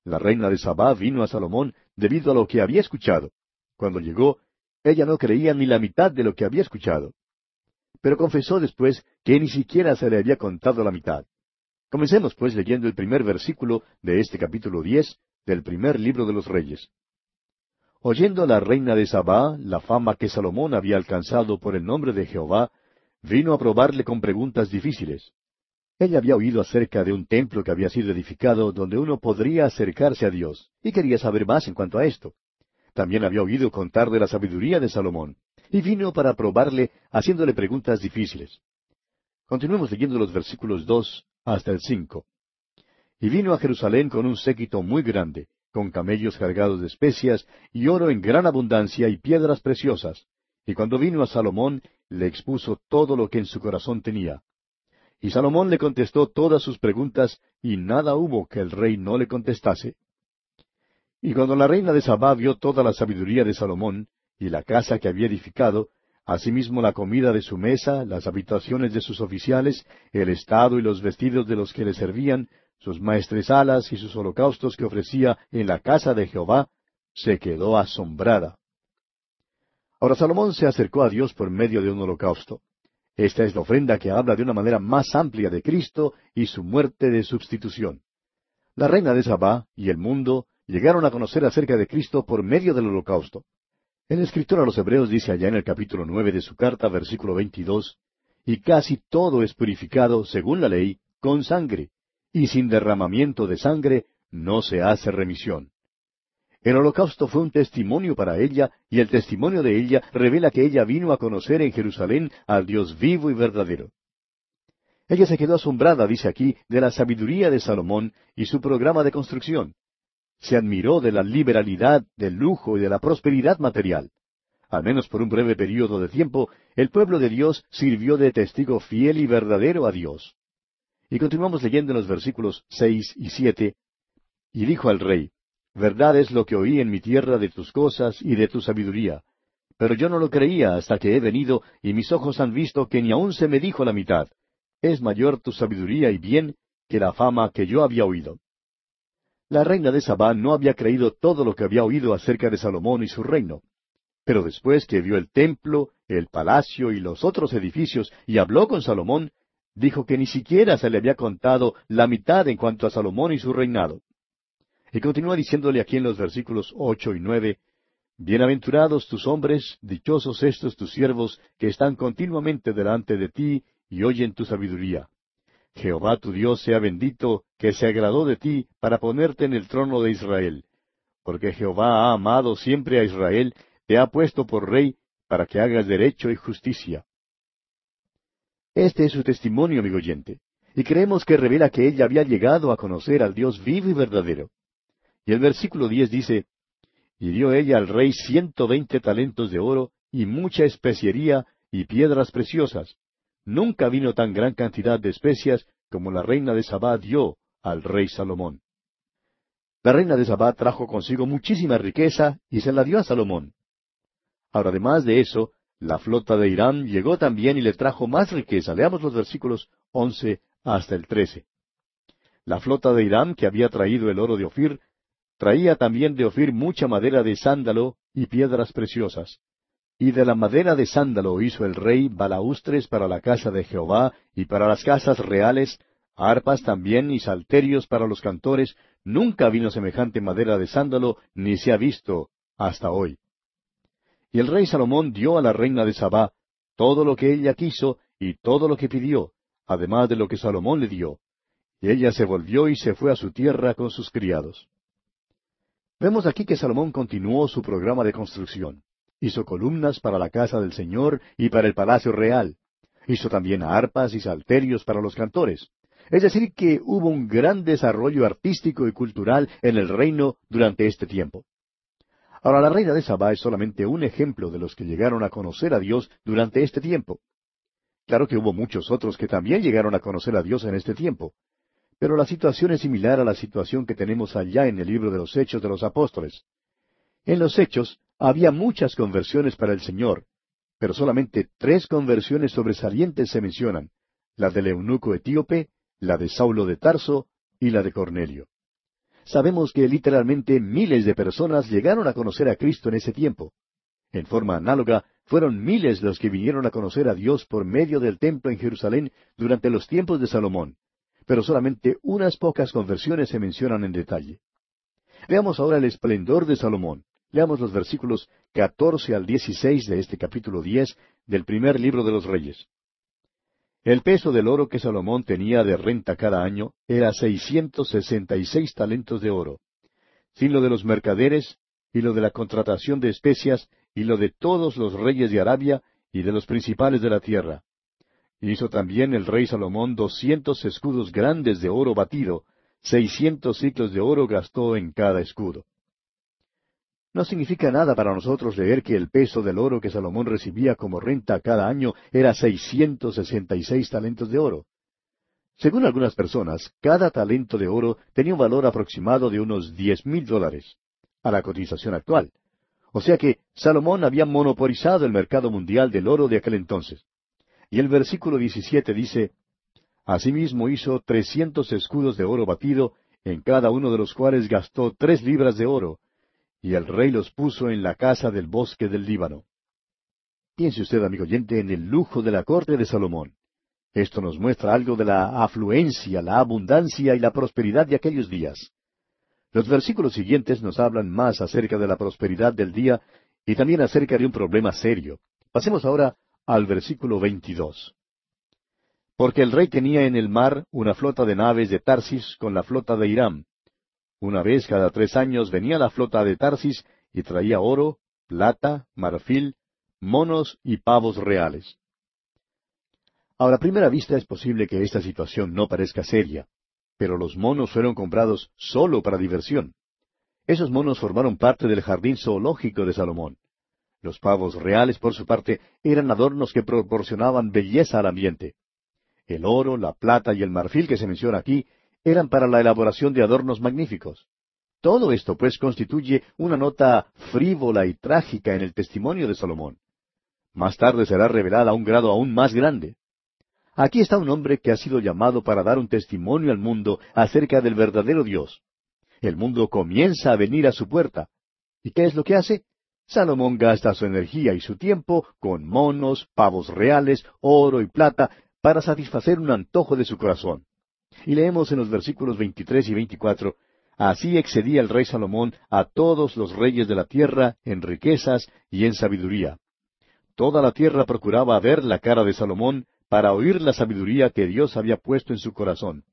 La reina de Sabá vino a Salomón debido a lo que había escuchado. Cuando llegó, ella no creía ni la mitad de lo que había escuchado. Pero confesó después que ni siquiera se le había contado la mitad. Comencemos pues leyendo el primer versículo de este capítulo diez del primer libro de los Reyes. Oyendo la reina de Sabá la fama que Salomón había alcanzado por el nombre de Jehová, vino a probarle con preguntas difíciles. Ella había oído acerca de un templo que había sido edificado donde uno podría acercarse a Dios, y quería saber más en cuanto a esto. También había oído contar de la sabiduría de Salomón, y vino para probarle haciéndole preguntas difíciles. Continuemos leyendo los versículos dos hasta el cinco. Y vino a Jerusalén con un séquito muy grande, con camellos cargados de especias, y oro en gran abundancia, y piedras preciosas. Y cuando vino a Salomón, le expuso todo lo que en su corazón tenía. Y Salomón le contestó todas sus preguntas, y nada hubo que el rey no le contestase. Y cuando la reina de Sabá vio toda la sabiduría de Salomón, y la casa que había edificado, asimismo la comida de su mesa, las habitaciones de sus oficiales, el estado y los vestidos de los que le servían, sus maestresalas y sus holocaustos que ofrecía en la casa de Jehová, se quedó asombrada. Ahora Salomón se acercó a Dios por medio de un holocausto. Esta es la ofrenda que habla de una manera más amplia de Cristo y su muerte de sustitución. La reina de Sabá y el mundo llegaron a conocer acerca de Cristo por medio del holocausto. El escritor a los Hebreos dice allá en el capítulo nueve de su carta, versículo veintidós, y casi todo es purificado, según la ley, con sangre, y sin derramamiento de sangre no se hace remisión. El holocausto fue un testimonio para ella, y el testimonio de ella revela que ella vino a conocer en Jerusalén al Dios vivo y verdadero. Ella se quedó asombrada, dice aquí, de la sabiduría de Salomón y su programa de construcción. Se admiró de la liberalidad, del lujo y de la prosperidad material. Al menos por un breve período de tiempo, el pueblo de Dios sirvió de testigo fiel y verdadero a Dios. Y continuamos leyendo en los versículos seis y siete. Y dijo al rey, Verdad es lo que oí en mi tierra de tus cosas y de tu sabiduría. Pero yo no lo creía hasta que he venido y mis ojos han visto que ni aun se me dijo la mitad. Es mayor tu sabiduría y bien que la fama que yo había oído. La reina de Sabá no había creído todo lo que había oído acerca de Salomón y su reino. Pero después que vio el templo, el palacio y los otros edificios y habló con Salomón, dijo que ni siquiera se le había contado la mitad en cuanto a Salomón y su reinado. Y continúa diciéndole aquí en los versículos ocho y nueve, Bienaventurados tus hombres, dichosos estos tus siervos, que están continuamente delante de ti y oyen tu sabiduría. Jehová tu Dios sea bendito, que se agradó de ti para ponerte en el trono de Israel. Porque Jehová ha amado siempre a Israel, te ha puesto por rey, para que hagas derecho y justicia. Este es su testimonio, amigo oyente, y creemos que revela que ella había llegado a conocer al Dios vivo y verdadero. Y el versículo diez dice, Y dio ella al rey ciento veinte talentos de oro, y mucha especiería, y piedras preciosas. Nunca vino tan gran cantidad de especias como la reina de Sabá dio al rey Salomón. La reina de Sabá trajo consigo muchísima riqueza y se la dio a Salomón. Ahora, además de eso, la flota de Irán llegó también y le trajo más riqueza. Leamos los versículos once hasta el trece. La flota de Irán, que había traído el oro de Ofir, Traía también de Ofir mucha madera de sándalo y piedras preciosas. Y de la madera de sándalo hizo el rey balaustres para la casa de Jehová y para las casas reales, arpas también y salterios para los cantores. Nunca vino semejante madera de sándalo, ni se ha visto hasta hoy. Y el rey Salomón dio a la reina de Sabá todo lo que ella quiso y todo lo que pidió, además de lo que Salomón le dio. Y ella se volvió y se fue a su tierra con sus criados. Vemos aquí que Salomón continuó su programa de construcción. Hizo columnas para la casa del Señor y para el palacio real. Hizo también arpas y salterios para los cantores. Es decir, que hubo un gran desarrollo artístico y cultural en el reino durante este tiempo. Ahora, la reina de Sabá es solamente un ejemplo de los que llegaron a conocer a Dios durante este tiempo. Claro que hubo muchos otros que también llegaron a conocer a Dios en este tiempo. Pero la situación es similar a la situación que tenemos allá en el libro de los Hechos de los Apóstoles. En los Hechos había muchas conversiones para el Señor, pero solamente tres conversiones sobresalientes se mencionan, la del eunuco etíope, la de Saulo de Tarso y la de Cornelio. Sabemos que literalmente miles de personas llegaron a conocer a Cristo en ese tiempo. En forma análoga, fueron miles los que vinieron a conocer a Dios por medio del templo en Jerusalén durante los tiempos de Salomón pero solamente unas pocas conversiones se mencionan en detalle. Veamos ahora el esplendor de Salomón. Leamos los versículos catorce al dieciséis de este capítulo diez del primer libro de los Reyes. El peso del oro que Salomón tenía de renta cada año era seiscientos sesenta y seis talentos de oro, sin lo de los mercaderes, y lo de la contratación de especias, y lo de todos los reyes de Arabia y de los principales de la tierra. Hizo también el rey Salomón doscientos escudos grandes de oro batido, seiscientos ciclos de oro gastó en cada escudo. No significa nada para nosotros leer que el peso del oro que Salomón recibía como renta cada año era seiscientos sesenta y seis talentos de oro. Según algunas personas, cada talento de oro tenía un valor aproximado de unos diez mil dólares, a la cotización actual. O sea que Salomón había monopolizado el mercado mundial del oro de aquel entonces. Y el versículo 17 dice, Asimismo hizo trescientos escudos de oro batido, en cada uno de los cuales gastó tres libras de oro, y el rey los puso en la casa del bosque del Líbano. Piense usted, amigo oyente, en el lujo de la corte de Salomón. Esto nos muestra algo de la afluencia, la abundancia y la prosperidad de aquellos días. Los versículos siguientes nos hablan más acerca de la prosperidad del día y también acerca de un problema serio. Pasemos ahora al versículo 22. Porque el rey tenía en el mar una flota de naves de Tarsis con la flota de Irán. Una vez cada tres años venía la flota de Tarsis y traía oro, plata, marfil, monos y pavos reales. Ahora, a primera vista es posible que esta situación no parezca seria, pero los monos fueron comprados solo para diversión. Esos monos formaron parte del jardín zoológico de Salomón. Los pavos reales, por su parte, eran adornos que proporcionaban belleza al ambiente. El oro, la plata y el marfil que se menciona aquí eran para la elaboración de adornos magníficos. Todo esto, pues, constituye una nota frívola y trágica en el testimonio de Salomón. Más tarde será revelada a un grado aún más grande. Aquí está un hombre que ha sido llamado para dar un testimonio al mundo acerca del verdadero Dios. El mundo comienza a venir a su puerta. ¿Y qué es lo que hace? Salomón gasta su energía y su tiempo con monos, pavos reales, oro y plata para satisfacer un antojo de su corazón. Y leemos en los versículos 23 y 24, Así excedía el rey Salomón a todos los reyes de la tierra en riquezas y en sabiduría. Toda la tierra procuraba ver la cara de Salomón para oír la sabiduría que Dios había puesto en su corazón.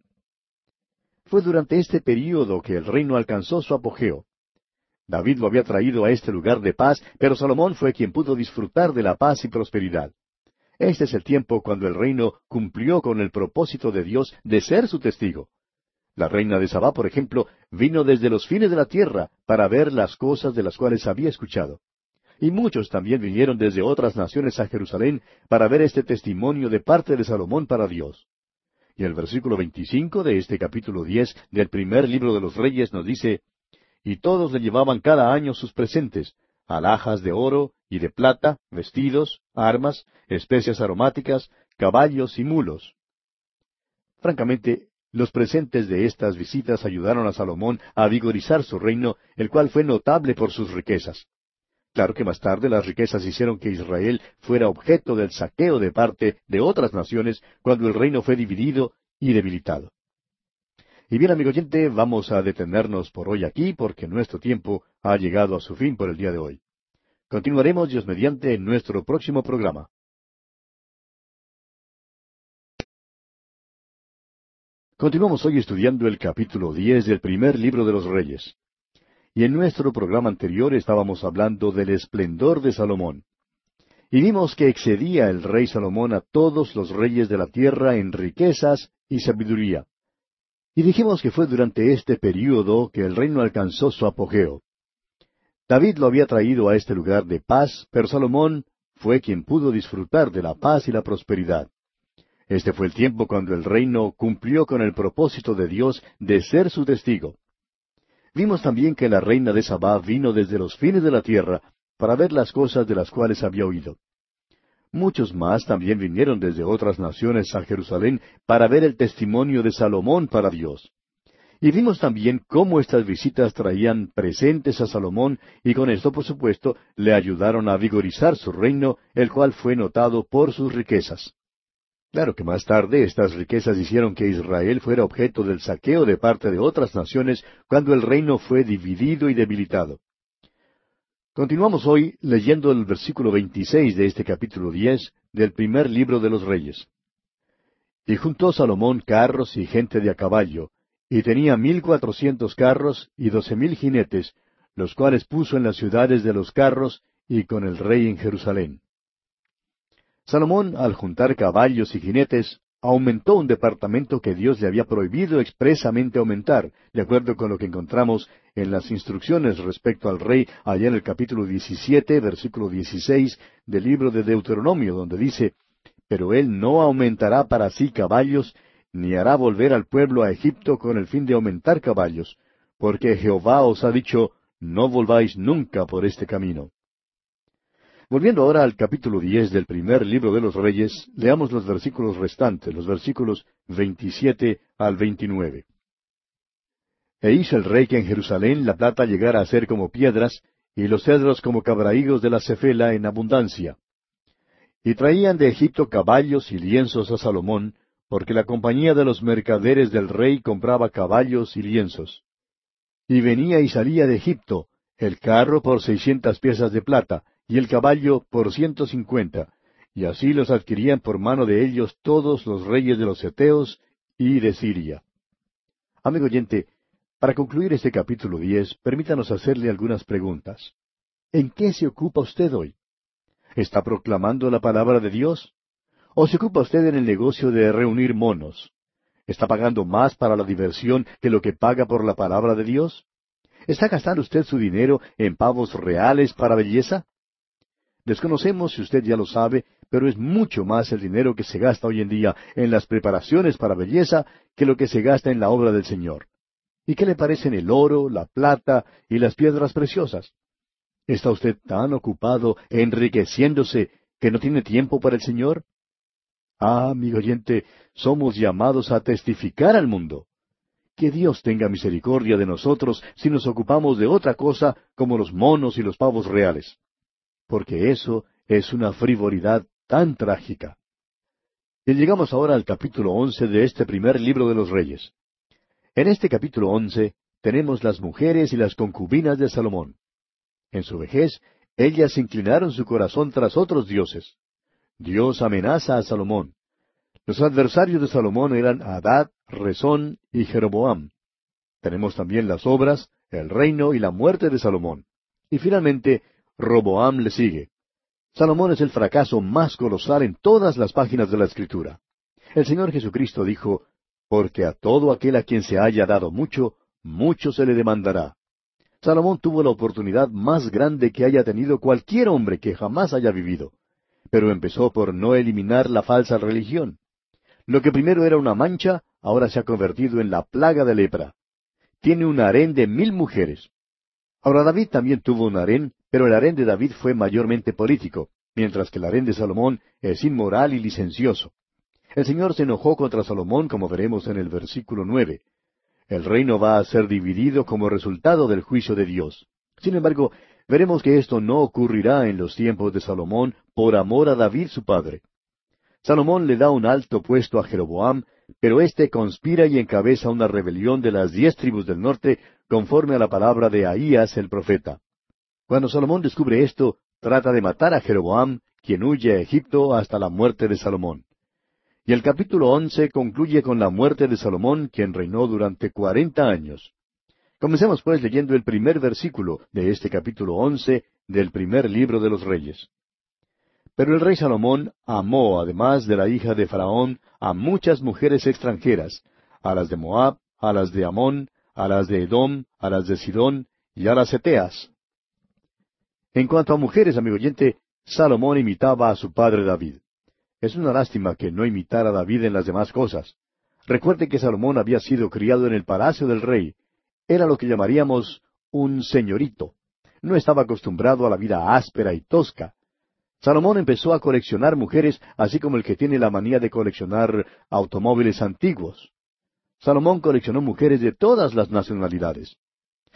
Fue durante este período que el reino alcanzó su apogeo. David lo había traído a este lugar de paz, pero Salomón fue quien pudo disfrutar de la paz y prosperidad. Este es el tiempo cuando el reino cumplió con el propósito de Dios de ser su testigo. La reina de Sabá, por ejemplo, vino desde los fines de la tierra para ver las cosas de las cuales había escuchado. Y muchos también vinieron desde otras naciones a Jerusalén para ver este testimonio de parte de Salomón para Dios. Y el versículo 25 de este capítulo 10 del primer libro de los Reyes nos dice, Y todos le llevaban cada año sus presentes, alhajas de oro y de plata, vestidos, armas, especias aromáticas, caballos y mulos. Francamente, los presentes de estas visitas ayudaron a Salomón a vigorizar su reino, el cual fue notable por sus riquezas. Claro que más tarde las riquezas hicieron que Israel fuera objeto del saqueo de parte de otras naciones cuando el reino fue dividido y debilitado. Y bien, amigo oyente, vamos a detenernos por hoy aquí porque nuestro tiempo ha llegado a su fin por el día de hoy. Continuaremos, Dios mediante, en nuestro próximo programa. Continuamos hoy estudiando el capítulo diez del primer libro de los Reyes. Y en nuestro programa anterior estábamos hablando del esplendor de Salomón. Y vimos que excedía el rey Salomón a todos los reyes de la tierra en riquezas y sabiduría. Y dijimos que fue durante este período que el reino alcanzó su apogeo. David lo había traído a este lugar de paz, pero Salomón fue quien pudo disfrutar de la paz y la prosperidad. Este fue el tiempo cuando el reino cumplió con el propósito de Dios de ser su testigo. Vimos también que la reina de Sabá vino desde los fines de la tierra para ver las cosas de las cuales había oído. Muchos más también vinieron desde otras naciones a Jerusalén para ver el testimonio de Salomón para Dios. Y vimos también cómo estas visitas traían presentes a Salomón y con esto, por supuesto, le ayudaron a vigorizar su reino, el cual fue notado por sus riquezas. Claro que más tarde estas riquezas hicieron que Israel fuera objeto del saqueo de parte de otras naciones cuando el reino fue dividido y debilitado. Continuamos hoy leyendo el versículo 26 de este capítulo 10 del primer libro de los Reyes. Y juntó Salomón carros y gente de a caballo, y tenía mil cuatrocientos carros y doce mil jinetes, los cuales puso en las ciudades de los carros y con el rey en Jerusalén. Salomón, al juntar caballos y jinetes, aumentó un departamento que Dios le había prohibido expresamente aumentar, de acuerdo con lo que encontramos en las instrucciones respecto al rey allá en el capítulo 17, versículo 16 del libro de Deuteronomio, donde dice, Pero él no aumentará para sí caballos, ni hará volver al pueblo a Egipto con el fin de aumentar caballos, porque Jehová os ha dicho, No volváis nunca por este camino. Volviendo ahora al capítulo diez del primer libro de los Reyes, leamos los versículos restantes, los versículos veintisiete al veintinueve. E hizo el rey que en Jerusalén la plata llegara a ser como piedras, y los cedros como cabraígos de la cefela en abundancia. Y traían de Egipto caballos y lienzos a Salomón, porque la compañía de los mercaderes del rey compraba caballos y lienzos. Y venía y salía de Egipto, el carro por seiscientas piezas de plata, y el caballo por ciento cincuenta, y así los adquirían por mano de ellos todos los reyes de los Eteos y de Siria. Amigo oyente, para concluir este capítulo diez, permítanos hacerle algunas preguntas. ¿En qué se ocupa usted hoy? ¿Está proclamando la palabra de Dios? ¿O se ocupa usted en el negocio de reunir monos? ¿Está pagando más para la diversión que lo que paga por la palabra de Dios? ¿Está gastando usted su dinero en pavos reales para belleza? Desconocemos si usted ya lo sabe, pero es mucho más el dinero que se gasta hoy en día en las preparaciones para belleza que lo que se gasta en la obra del Señor. ¿Y qué le parecen el oro, la plata y las piedras preciosas? ¿Está usted tan ocupado enriqueciéndose que no tiene tiempo para el Señor? Ah, amigo oyente, somos llamados a testificar al mundo. Que Dios tenga misericordia de nosotros si nos ocupamos de otra cosa como los monos y los pavos reales porque eso es una frivolidad tan trágica. Y llegamos ahora al capítulo once de este primer libro de los Reyes. En este capítulo once tenemos las mujeres y las concubinas de Salomón. En su vejez, ellas inclinaron su corazón tras otros dioses. Dios amenaza a Salomón. Los adversarios de Salomón eran Adad, Rezón y Jeroboam. Tenemos también las obras, el reino y la muerte de Salomón. Y finalmente, Roboam le sigue. Salomón es el fracaso más colosal en todas las páginas de la Escritura. El Señor Jesucristo dijo, Porque a todo aquel a quien se haya dado mucho, mucho se le demandará. Salomón tuvo la oportunidad más grande que haya tenido cualquier hombre que jamás haya vivido, pero empezó por no eliminar la falsa religión. Lo que primero era una mancha, ahora se ha convertido en la plaga de lepra. Tiene un harén de mil mujeres. Ahora David también tuvo un harén, pero el harén de David fue mayormente político, mientras que el harén de Salomón es inmoral y licencioso. El Señor se enojó contra Salomón, como veremos en el versículo nueve. El reino va a ser dividido como resultado del juicio de Dios. Sin embargo, veremos que esto no ocurrirá en los tiempos de Salomón por amor a David su padre. Salomón le da un alto puesto a Jeroboam, pero éste conspira y encabeza una rebelión de las diez tribus del norte conforme a la palabra de Ahías el profeta. Cuando Salomón descubre esto, trata de matar a Jeroboam, quien huye a Egipto hasta la muerte de Salomón. Y el capítulo once concluye con la muerte de Salomón, quien reinó durante cuarenta años. Comencemos pues leyendo el primer versículo de este capítulo once del primer libro de los Reyes. Pero el rey Salomón amó, además de la hija de Faraón, a muchas mujeres extranjeras, a las de Moab, a las de Amón, a las de Edom, a las de Sidón y a las Eteas. En cuanto a mujeres, amigo oyente, Salomón imitaba a su padre David. Es una lástima que no imitara a David en las demás cosas. Recuerde que Salomón había sido criado en el palacio del rey. Era lo que llamaríamos un señorito. No estaba acostumbrado a la vida áspera y tosca. Salomón empezó a coleccionar mujeres, así como el que tiene la manía de coleccionar automóviles antiguos. Salomón coleccionó mujeres de todas las nacionalidades.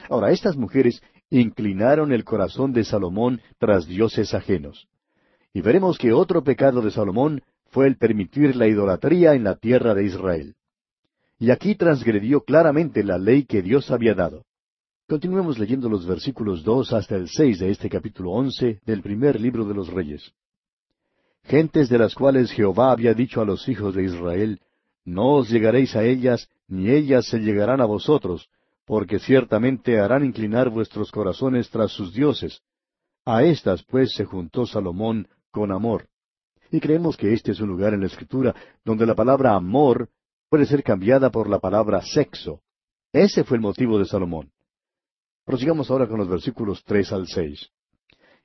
Ahora, estas mujeres inclinaron el corazón de Salomón tras dioses ajenos. Y veremos que otro pecado de Salomón fue el permitir la idolatría en la tierra de Israel. Y aquí transgredió claramente la ley que Dios había dado. Continuemos leyendo los versículos dos hasta el seis de este capítulo once del primer libro de los Reyes. Gentes de las cuales Jehová había dicho a los hijos de Israel, No os llegaréis a ellas, ni ellas se llegarán a vosotros, porque ciertamente harán inclinar vuestros corazones tras sus dioses. A estas pues se juntó Salomón con amor. Y creemos que este es un lugar en la Escritura donde la palabra amor puede ser cambiada por la palabra sexo. Ese fue el motivo de Salomón. Prosigamos ahora con los versículos tres al seis.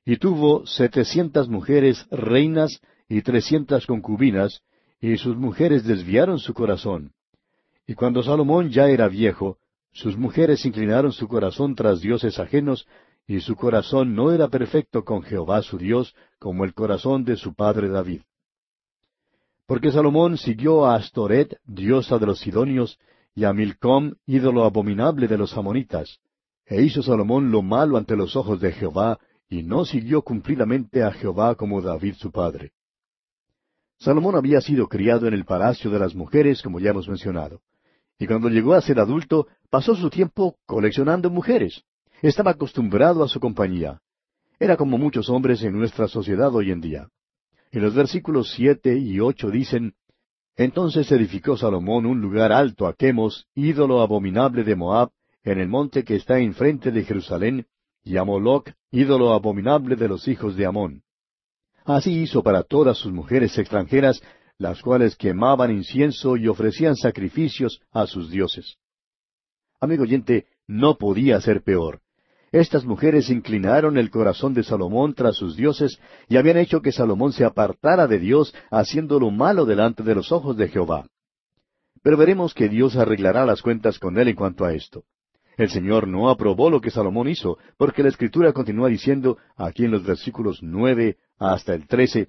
Y tuvo setecientas mujeres reinas y trescientas concubinas, y sus mujeres desviaron su corazón. Y cuando Salomón ya era viejo, sus mujeres inclinaron su corazón tras dioses ajenos, y su corazón no era perfecto con Jehová su Dios, como el corazón de su padre David. Porque Salomón siguió a Astoret, diosa de los Sidonios, y a Milcom, ídolo abominable de los amonitas. E hizo Salomón lo malo ante los ojos de Jehová, y no siguió cumplidamente a Jehová como David su padre. Salomón había sido criado en el palacio de las mujeres, como ya hemos mencionado. Y cuando llegó a ser adulto, pasó su tiempo coleccionando mujeres. Estaba acostumbrado a su compañía. Era como muchos hombres en nuestra sociedad hoy en día. En los versículos siete y ocho dicen, Entonces edificó Salomón un lugar alto a Quemos, ídolo abominable de Moab, en el monte que está enfrente de Jerusalén, y a Moloc, ídolo abominable de los hijos de Amón. Así hizo para todas sus mujeres extranjeras, las cuales quemaban incienso y ofrecían sacrificios a sus dioses. Amigo oyente, no podía ser peor. Estas mujeres inclinaron el corazón de Salomón tras sus dioses y habían hecho que Salomón se apartara de Dios, haciéndolo malo delante de los ojos de Jehová. Pero veremos que Dios arreglará las cuentas con él en cuanto a esto. El Señor no aprobó lo que Salomón hizo, porque la Escritura continúa diciendo, aquí en los versículos nueve hasta el trece,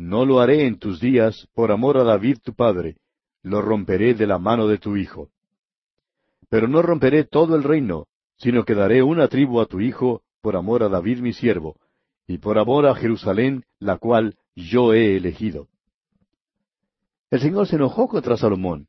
no lo haré en tus días por amor a David tu padre, lo romperé de la mano de tu hijo. Pero no romperé todo el reino, sino que daré una tribu a tu hijo por amor a David mi siervo, y por amor a Jerusalén, la cual yo he elegido. El Señor se enojó contra Salomón.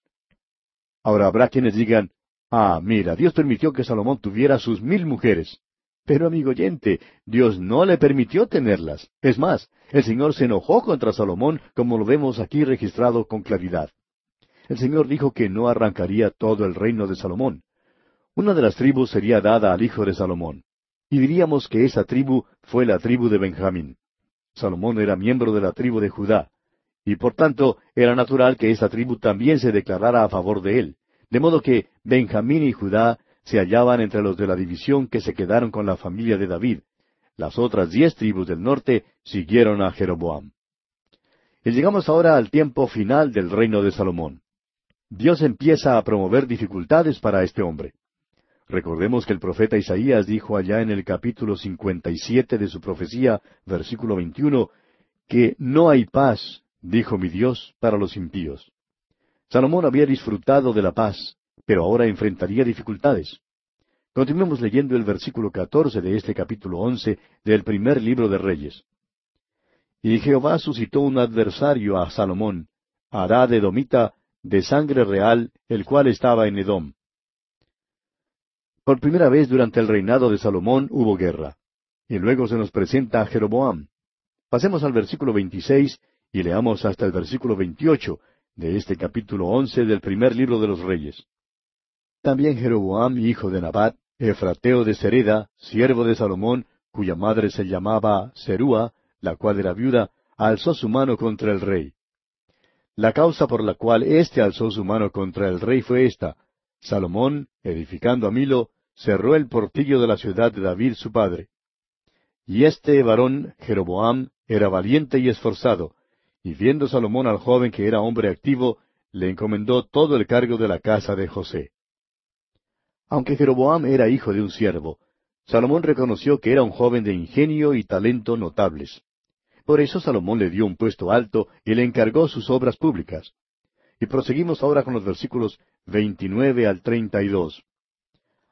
Ahora habrá quienes digan, ah, mira, Dios permitió que Salomón tuviera sus mil mujeres. Pero amigo oyente, Dios no le permitió tenerlas. Es más, el Señor se enojó contra Salomón, como lo vemos aquí registrado con claridad. El Señor dijo que no arrancaría todo el reino de Salomón. Una de las tribus sería dada al hijo de Salomón. Y diríamos que esa tribu fue la tribu de Benjamín. Salomón era miembro de la tribu de Judá, y por tanto era natural que esa tribu también se declarara a favor de él, de modo que Benjamín y Judá se hallaban entre los de la división que se quedaron con la familia de David. Las otras diez tribus del norte siguieron a Jeroboam. Y llegamos ahora al tiempo final del reino de Salomón. Dios empieza a promover dificultades para este hombre. Recordemos que el profeta Isaías dijo allá en el capítulo 57 de su profecía, versículo 21, que no hay paz, dijo mi Dios, para los impíos. Salomón había disfrutado de la paz, pero ahora enfrentaría dificultades. Continuemos leyendo el versículo 14 de este capítulo 11 del primer libro de Reyes. Y Jehová suscitó un adversario a Salomón, Arad Edomita, de sangre real, el cual estaba en Edom. Por primera vez durante el reinado de Salomón hubo guerra. Y luego se nos presenta a Jeroboam. Pasemos al versículo 26 y leamos hasta el versículo 28 de este capítulo 11 del primer libro de los Reyes. También Jeroboam, hijo de Nabat, Efrateo de Sereda, siervo de Salomón, cuya madre se llamaba Serúa, la cual era viuda, alzó su mano contra el rey. La causa por la cual éste alzó su mano contra el rey fue esta, Salomón, edificando a Milo, cerró el portillo de la ciudad de David su padre. Y este varón, Jeroboam, era valiente y esforzado, y viendo Salomón al joven que era hombre activo, le encomendó todo el cargo de la casa de José. Aunque Jeroboam era hijo de un siervo, Salomón reconoció que era un joven de ingenio y talento notables. Por eso Salomón le dio un puesto alto y le encargó sus obras públicas. Y proseguimos ahora con los versículos 29 al 32.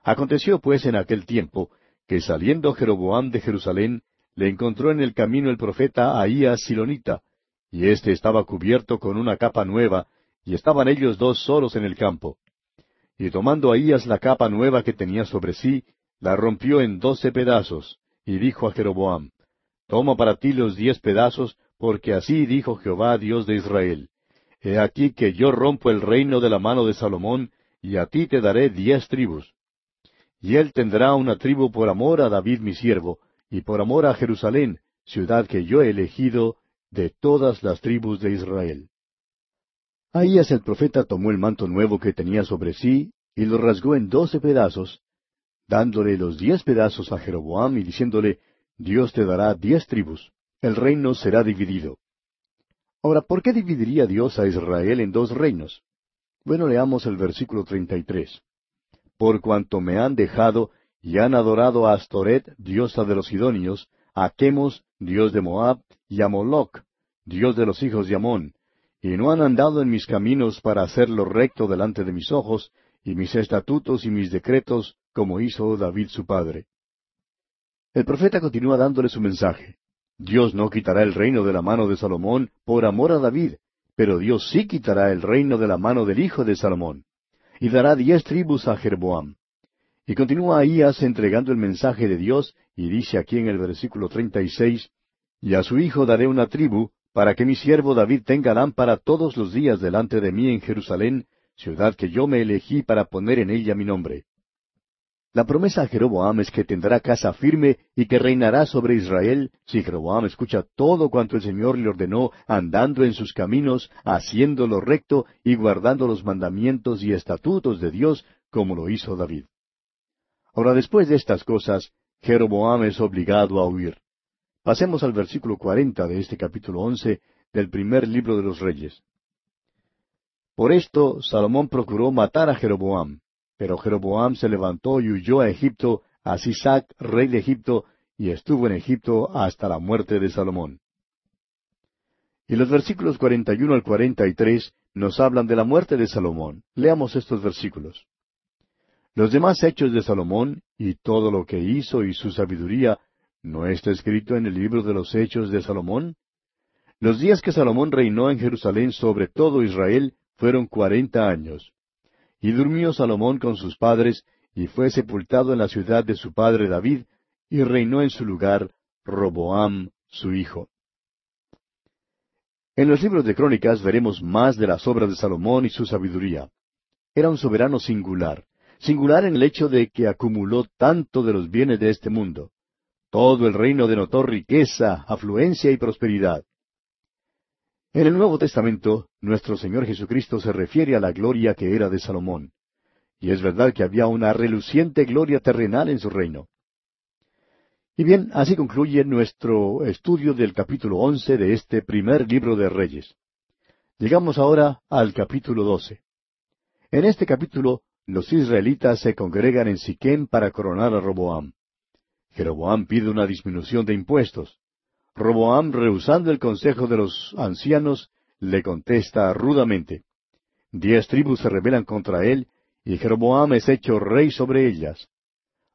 Aconteció pues en aquel tiempo que saliendo Jeroboam de Jerusalén, le encontró en el camino el profeta Ahías Silonita, y éste estaba cubierto con una capa nueva, y estaban ellos dos solos en el campo. Y tomando Ahías la capa nueva que tenía sobre sí, la rompió en doce pedazos, y dijo a Jeroboam, Toma para ti los diez pedazos, porque así dijo Jehová Dios de Israel. He aquí que yo rompo el reino de la mano de Salomón, y a ti te daré diez tribus. Y él tendrá una tribu por amor a David mi siervo, y por amor a Jerusalén, ciudad que yo he elegido de todas las tribus de Israel. Ahías el profeta tomó el manto nuevo que tenía sobre sí, y lo rasgó en doce pedazos, dándole los diez pedazos a Jeroboam y diciéndole, Dios te dará diez tribus, el reino será dividido. Ahora, ¿por qué dividiría Dios a Israel en dos reinos? Bueno, leamos el versículo treinta y tres. Por cuanto me han dejado y han adorado a Astoret, diosa de los Sidonios, a Chemos, dios de Moab, y a Moloc, dios de los hijos de Amón, y no han andado en mis caminos para hacer lo recto delante de mis ojos, y mis estatutos y mis decretos, como hizo David su padre. El profeta continúa dándole su mensaje. Dios no quitará el reino de la mano de Salomón por amor a David, pero Dios sí quitará el reino de la mano del hijo de Salomón, y dará diez tribus a Jerboam. Y continúa Ahías entregando el mensaje de Dios, y dice aquí en el versículo treinta y seis, Y a su hijo daré una tribu, para que mi siervo David tenga lámpara todos los días delante de mí en Jerusalén, ciudad que yo me elegí para poner en ella mi nombre. La promesa a Jeroboam es que tendrá casa firme y que reinará sobre Israel si Jeroboam escucha todo cuanto el Señor le ordenó, andando en sus caminos, haciendo lo recto y guardando los mandamientos y estatutos de Dios, como lo hizo David. Ahora, después de estas cosas, Jeroboam es obligado a huir. Pasemos al versículo cuarenta de este capítulo once del primer libro de los Reyes. Por esto Salomón procuró matar a Jeroboam, pero Jeroboam se levantó y huyó a Egipto, a Sisac, rey de Egipto, y estuvo en Egipto hasta la muerte de Salomón. Y los versículos cuarenta y uno al cuarenta y tres nos hablan de la muerte de Salomón. Leamos estos versículos. Los demás hechos de Salomón y todo lo que hizo y su sabiduría, ¿no está escrito en el libro de los hechos de Salomón? Los días que Salomón reinó en Jerusalén sobre todo Israel fueron cuarenta años. Y durmió Salomón con sus padres, y fue sepultado en la ciudad de su padre David, y reinó en su lugar Roboam, su hijo. En los libros de Crónicas veremos más de las obras de Salomón y su sabiduría. Era un soberano singular, singular en el hecho de que acumuló tanto de los bienes de este mundo. Todo el reino denotó riqueza, afluencia y prosperidad. En el Nuevo Testamento, nuestro Señor Jesucristo se refiere a la gloria que era de Salomón. Y es verdad que había una reluciente gloria terrenal en su reino. Y bien, así concluye nuestro estudio del capítulo once de este primer libro de Reyes. Llegamos ahora al capítulo doce. En este capítulo, los israelitas se congregan en Siquem para coronar a Roboam. Jeroboam pide una disminución de impuestos. Roboam, rehusando el consejo de los ancianos, le contesta rudamente. Diez tribus se rebelan contra él, y Jeroboam es hecho rey sobre ellas.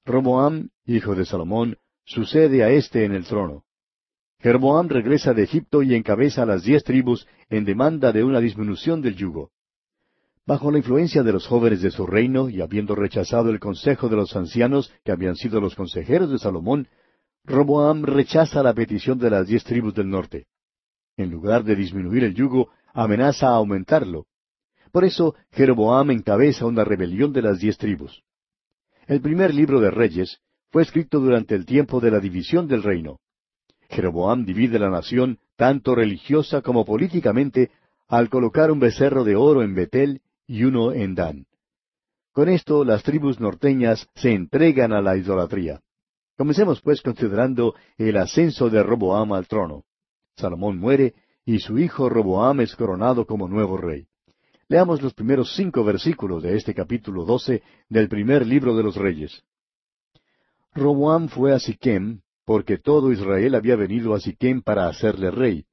Roboam, hijo de Salomón, sucede a éste en el trono. Jeroboam regresa de Egipto y encabeza a las diez tribus en demanda de una disminución del yugo. Bajo la influencia de los jóvenes de su reino y habiendo rechazado el consejo de los ancianos que habían sido los consejeros de Salomón, Roboam rechaza la petición de las diez tribus del norte. En lugar de disminuir el yugo, amenaza a aumentarlo. Por eso, Jeroboam encabeza una rebelión de las diez tribus. El primer libro de Reyes fue escrito durante el tiempo de la división del reino. Jeroboam divide la nación, tanto religiosa como políticamente, al colocar un becerro de oro en Betel y uno en Dan. Con esto las tribus norteñas se entregan a la idolatría. Comencemos pues considerando el ascenso de Roboam al trono. Salomón muere y su hijo Roboam es coronado como nuevo rey. Leamos los primeros cinco versículos de este capítulo doce del primer libro de los Reyes. Roboam fue a Siquem, porque todo Israel había venido a Siquem para hacerle rey.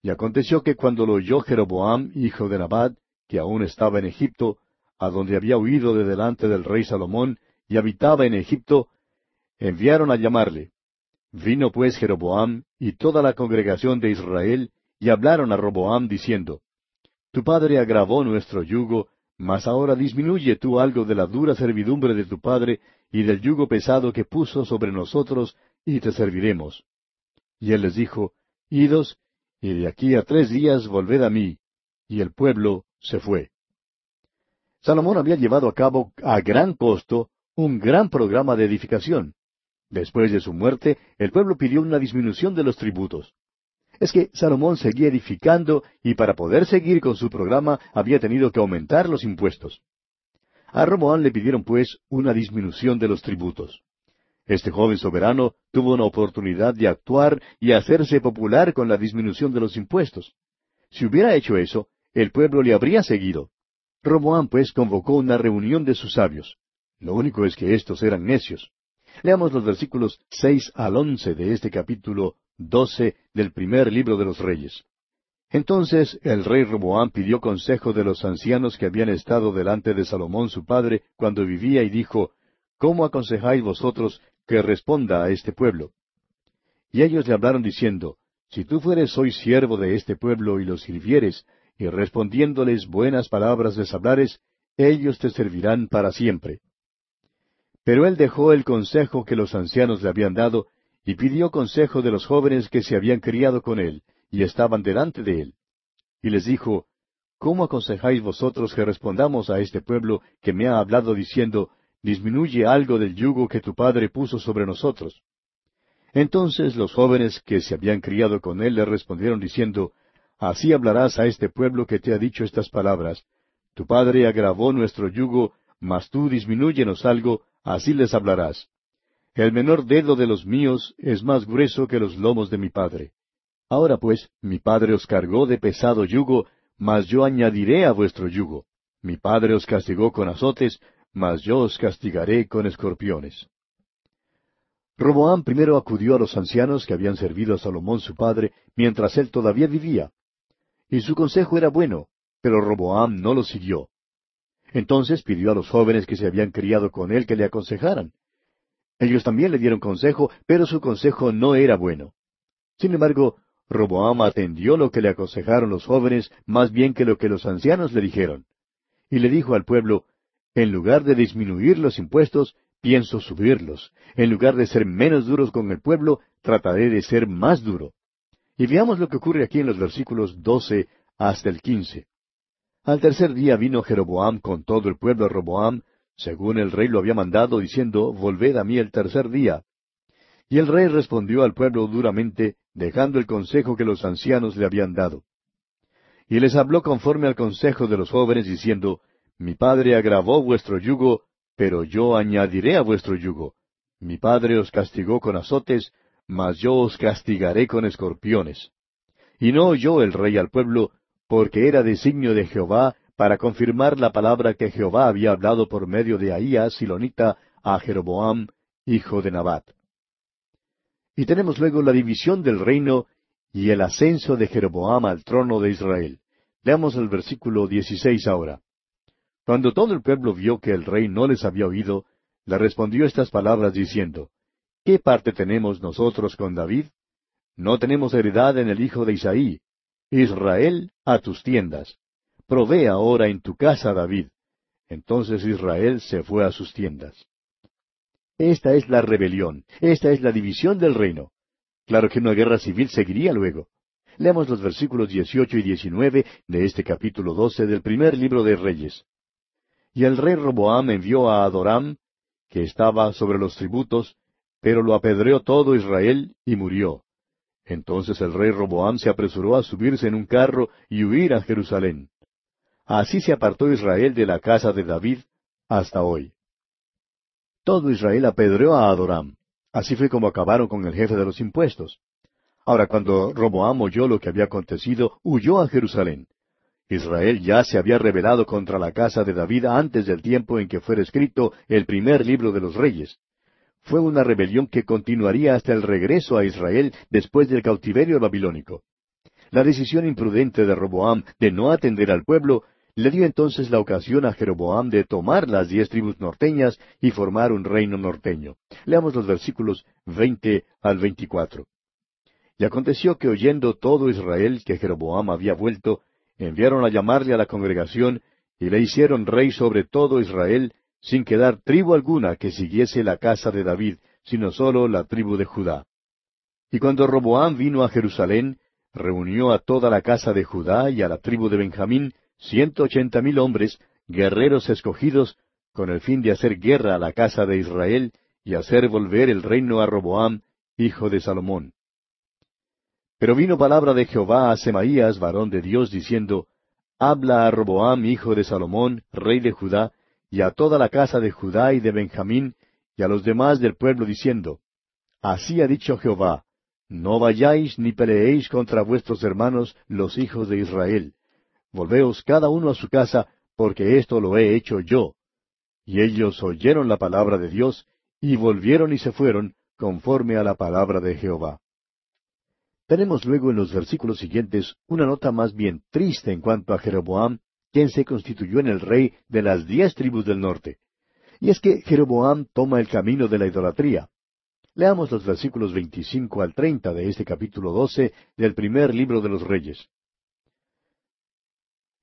Y aconteció que cuando lo oyó Jeroboam, hijo de Nabad, que aún estaba en Egipto, a donde había huido de delante del rey Salomón, y habitaba en Egipto, enviaron a llamarle. Vino pues Jeroboam y toda la congregación de Israel, y hablaron a Roboam diciendo, Tu padre agravó nuestro yugo, mas ahora disminuye tú algo de la dura servidumbre de tu padre y del yugo pesado que puso sobre nosotros, y te serviremos. Y él les dijo, Idos, y de aquí a tres días volved a mí. Y el pueblo se fue. Salomón había llevado a cabo a gran costo un gran programa de edificación. Después de su muerte, el pueblo pidió una disminución de los tributos. Es que Salomón seguía edificando y para poder seguir con su programa había tenido que aumentar los impuestos. A Roboán le pidieron pues una disminución de los tributos. Este joven soberano tuvo una oportunidad de actuar y hacerse popular con la disminución de los impuestos. Si hubiera hecho eso, el pueblo le habría seguido. Roboán pues convocó una reunión de sus sabios. Lo único es que estos eran necios. Leamos los versículos seis al once de este capítulo doce del primer libro de los Reyes. Entonces el rey Roboam pidió consejo de los ancianos que habían estado delante de Salomón su padre cuando vivía y dijo, ¿Cómo aconsejáis vosotros que responda a este pueblo? Y ellos le hablaron diciendo, Si tú fueres hoy siervo de este pueblo y los sirvieres, y respondiéndoles buenas palabras les hablares, ellos te servirán para siempre. Pero él dejó el consejo que los ancianos le habían dado, y pidió consejo de los jóvenes que se habían criado con él, y estaban delante de él. Y les dijo, ¿Cómo aconsejáis vosotros que respondamos a este pueblo que me ha hablado diciendo, disminuye algo del yugo que tu padre puso sobre nosotros? Entonces los jóvenes que se habían criado con él le respondieron diciendo, Así hablarás a este pueblo que te ha dicho estas palabras, Tu padre agravó nuestro yugo, mas tú disminúyenos algo, así les hablarás. El menor dedo de los míos es más grueso que los lomos de mi padre. Ahora pues, mi padre os cargó de pesado yugo, mas yo añadiré a vuestro yugo. Mi padre os castigó con azotes, mas yo os castigaré con escorpiones. Roboam primero acudió a los ancianos que habían servido a Salomón su padre mientras él todavía vivía. Y su consejo era bueno, pero Roboam no lo siguió. Entonces pidió a los jóvenes que se habían criado con él que le aconsejaran. Ellos también le dieron consejo, pero su consejo no era bueno. Sin embargo, Roboam atendió lo que le aconsejaron los jóvenes más bien que lo que los ancianos le dijeron. Y le dijo al pueblo, En lugar de disminuir los impuestos, pienso subirlos. En lugar de ser menos duros con el pueblo, trataré de ser más duro. Y veamos lo que ocurre aquí en los versículos doce hasta el quince. Al tercer día vino Jeroboam con todo el pueblo a Roboam, según el rey lo había mandado, diciendo, Volved a mí el tercer día. Y el rey respondió al pueblo duramente, dejando el consejo que los ancianos le habían dado. Y les habló conforme al consejo de los jóvenes, diciendo, Mi padre agravó vuestro yugo, pero yo añadiré a vuestro yugo. Mi padre os castigó con azotes, mas yo os castigaré con escorpiones. Y no oyó el rey al pueblo, porque era designio de Jehová para confirmar la palabra que Jehová había hablado por medio de Ahías Silonita a Jeroboam, hijo de Nabat. Y tenemos luego la división del reino y el ascenso de Jeroboam al trono de Israel. Leamos el versículo 16 ahora. Cuando todo el pueblo vio que el rey no les había oído, le respondió estas palabras diciendo, ¿Qué parte tenemos nosotros con David? No tenemos heredad en el hijo de Isaí. Israel, a tus tiendas. Provee ahora en tu casa, David. Entonces Israel se fue a sus tiendas. Esta es la rebelión, esta es la división del reino. Claro que una guerra civil seguiría luego. Leamos los versículos 18 y 19 de este capítulo 12 del primer libro de Reyes. Y el rey Roboam envió a Adoram, que estaba sobre los tributos, pero lo apedreó todo Israel y murió. Entonces el rey Roboam se apresuró a subirse en un carro y huir a Jerusalén. Así se apartó Israel de la casa de David hasta hoy. Todo Israel apedreó a Adoram. Así fue como acabaron con el jefe de los impuestos. Ahora, cuando Roboam oyó lo que había acontecido, huyó a Jerusalén. Israel ya se había rebelado contra la casa de David antes del tiempo en que fuera escrito el primer libro de los reyes. Fue una rebelión que continuaría hasta el regreso a Israel después del cautiverio babilónico. La decisión imprudente de Roboam de no atender al pueblo le dio entonces la ocasión a Jeroboam de tomar las diez tribus norteñas y formar un reino norteño. Leamos los versículos veinte al veinticuatro. Y aconteció que oyendo todo Israel que Jeroboam había vuelto, enviaron a llamarle a la congregación, y le hicieron rey sobre todo Israel, sin quedar tribu alguna que siguiese la casa de David, sino sólo la tribu de Judá. Y cuando Roboam vino a Jerusalén, reunió a toda la casa de Judá y a la tribu de Benjamín, ciento ochenta mil hombres, guerreros escogidos, con el fin de hacer guerra a la casa de Israel y hacer volver el reino a Roboam, hijo de Salomón. Pero vino palabra de Jehová a Semaías, varón de Dios, diciendo, Habla a Roboam, hijo de Salomón, rey de Judá, y a toda la casa de Judá y de Benjamín, y a los demás del pueblo, diciendo, Así ha dicho Jehová, No vayáis ni peleéis contra vuestros hermanos, los hijos de Israel. Volveos cada uno a su casa, porque esto lo he hecho yo. Y ellos oyeron la palabra de Dios, y volvieron y se fueron, conforme a la palabra de Jehová. Tenemos luego en los versículos siguientes una nota más bien triste en cuanto a Jeroboam, quien se constituyó en el rey de las diez tribus del norte. Y es que Jeroboam toma el camino de la idolatría. Leamos los versículos 25 al 30 de este capítulo 12 del primer libro de los Reyes.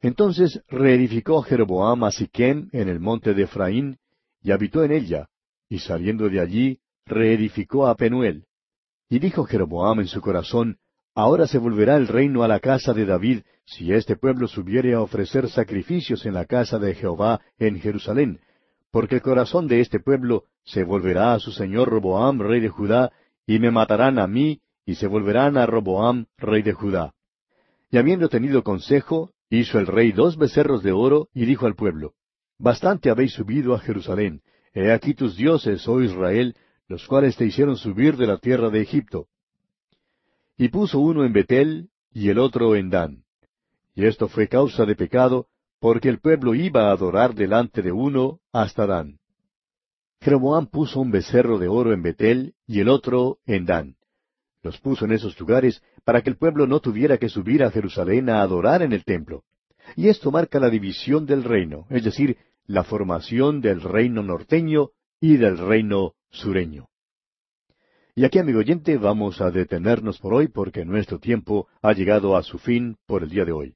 Entonces reedificó Jeroboam a Siquem en el monte de Efraín, y habitó en ella, y saliendo de allí, reedificó a Penuel. Y dijo Jeroboam en su corazón, Ahora se volverá el reino a la casa de David, si este pueblo subiere a ofrecer sacrificios en la casa de Jehová en Jerusalén, porque el corazón de este pueblo se volverá a su señor Roboam, rey de Judá, y me matarán a mí, y se volverán a Roboam, rey de Judá. Y habiendo tenido consejo, hizo el rey dos becerros de oro, y dijo al pueblo, Bastante habéis subido a Jerusalén, he aquí tus dioses, oh Israel, los cuales te hicieron subir de la tierra de Egipto. Y puso uno en Betel y el otro en Dan. Y esto fue causa de pecado, porque el pueblo iba a adorar delante de uno hasta Dan. Jeroboam puso un becerro de oro en Betel y el otro en Dan. Los puso en esos lugares para que el pueblo no tuviera que subir a Jerusalén a adorar en el templo. Y esto marca la división del reino, es decir, la formación del reino norteño y del reino sureño. Y aquí, amigo oyente, vamos a detenernos por hoy porque nuestro tiempo ha llegado a su fin por el día de hoy.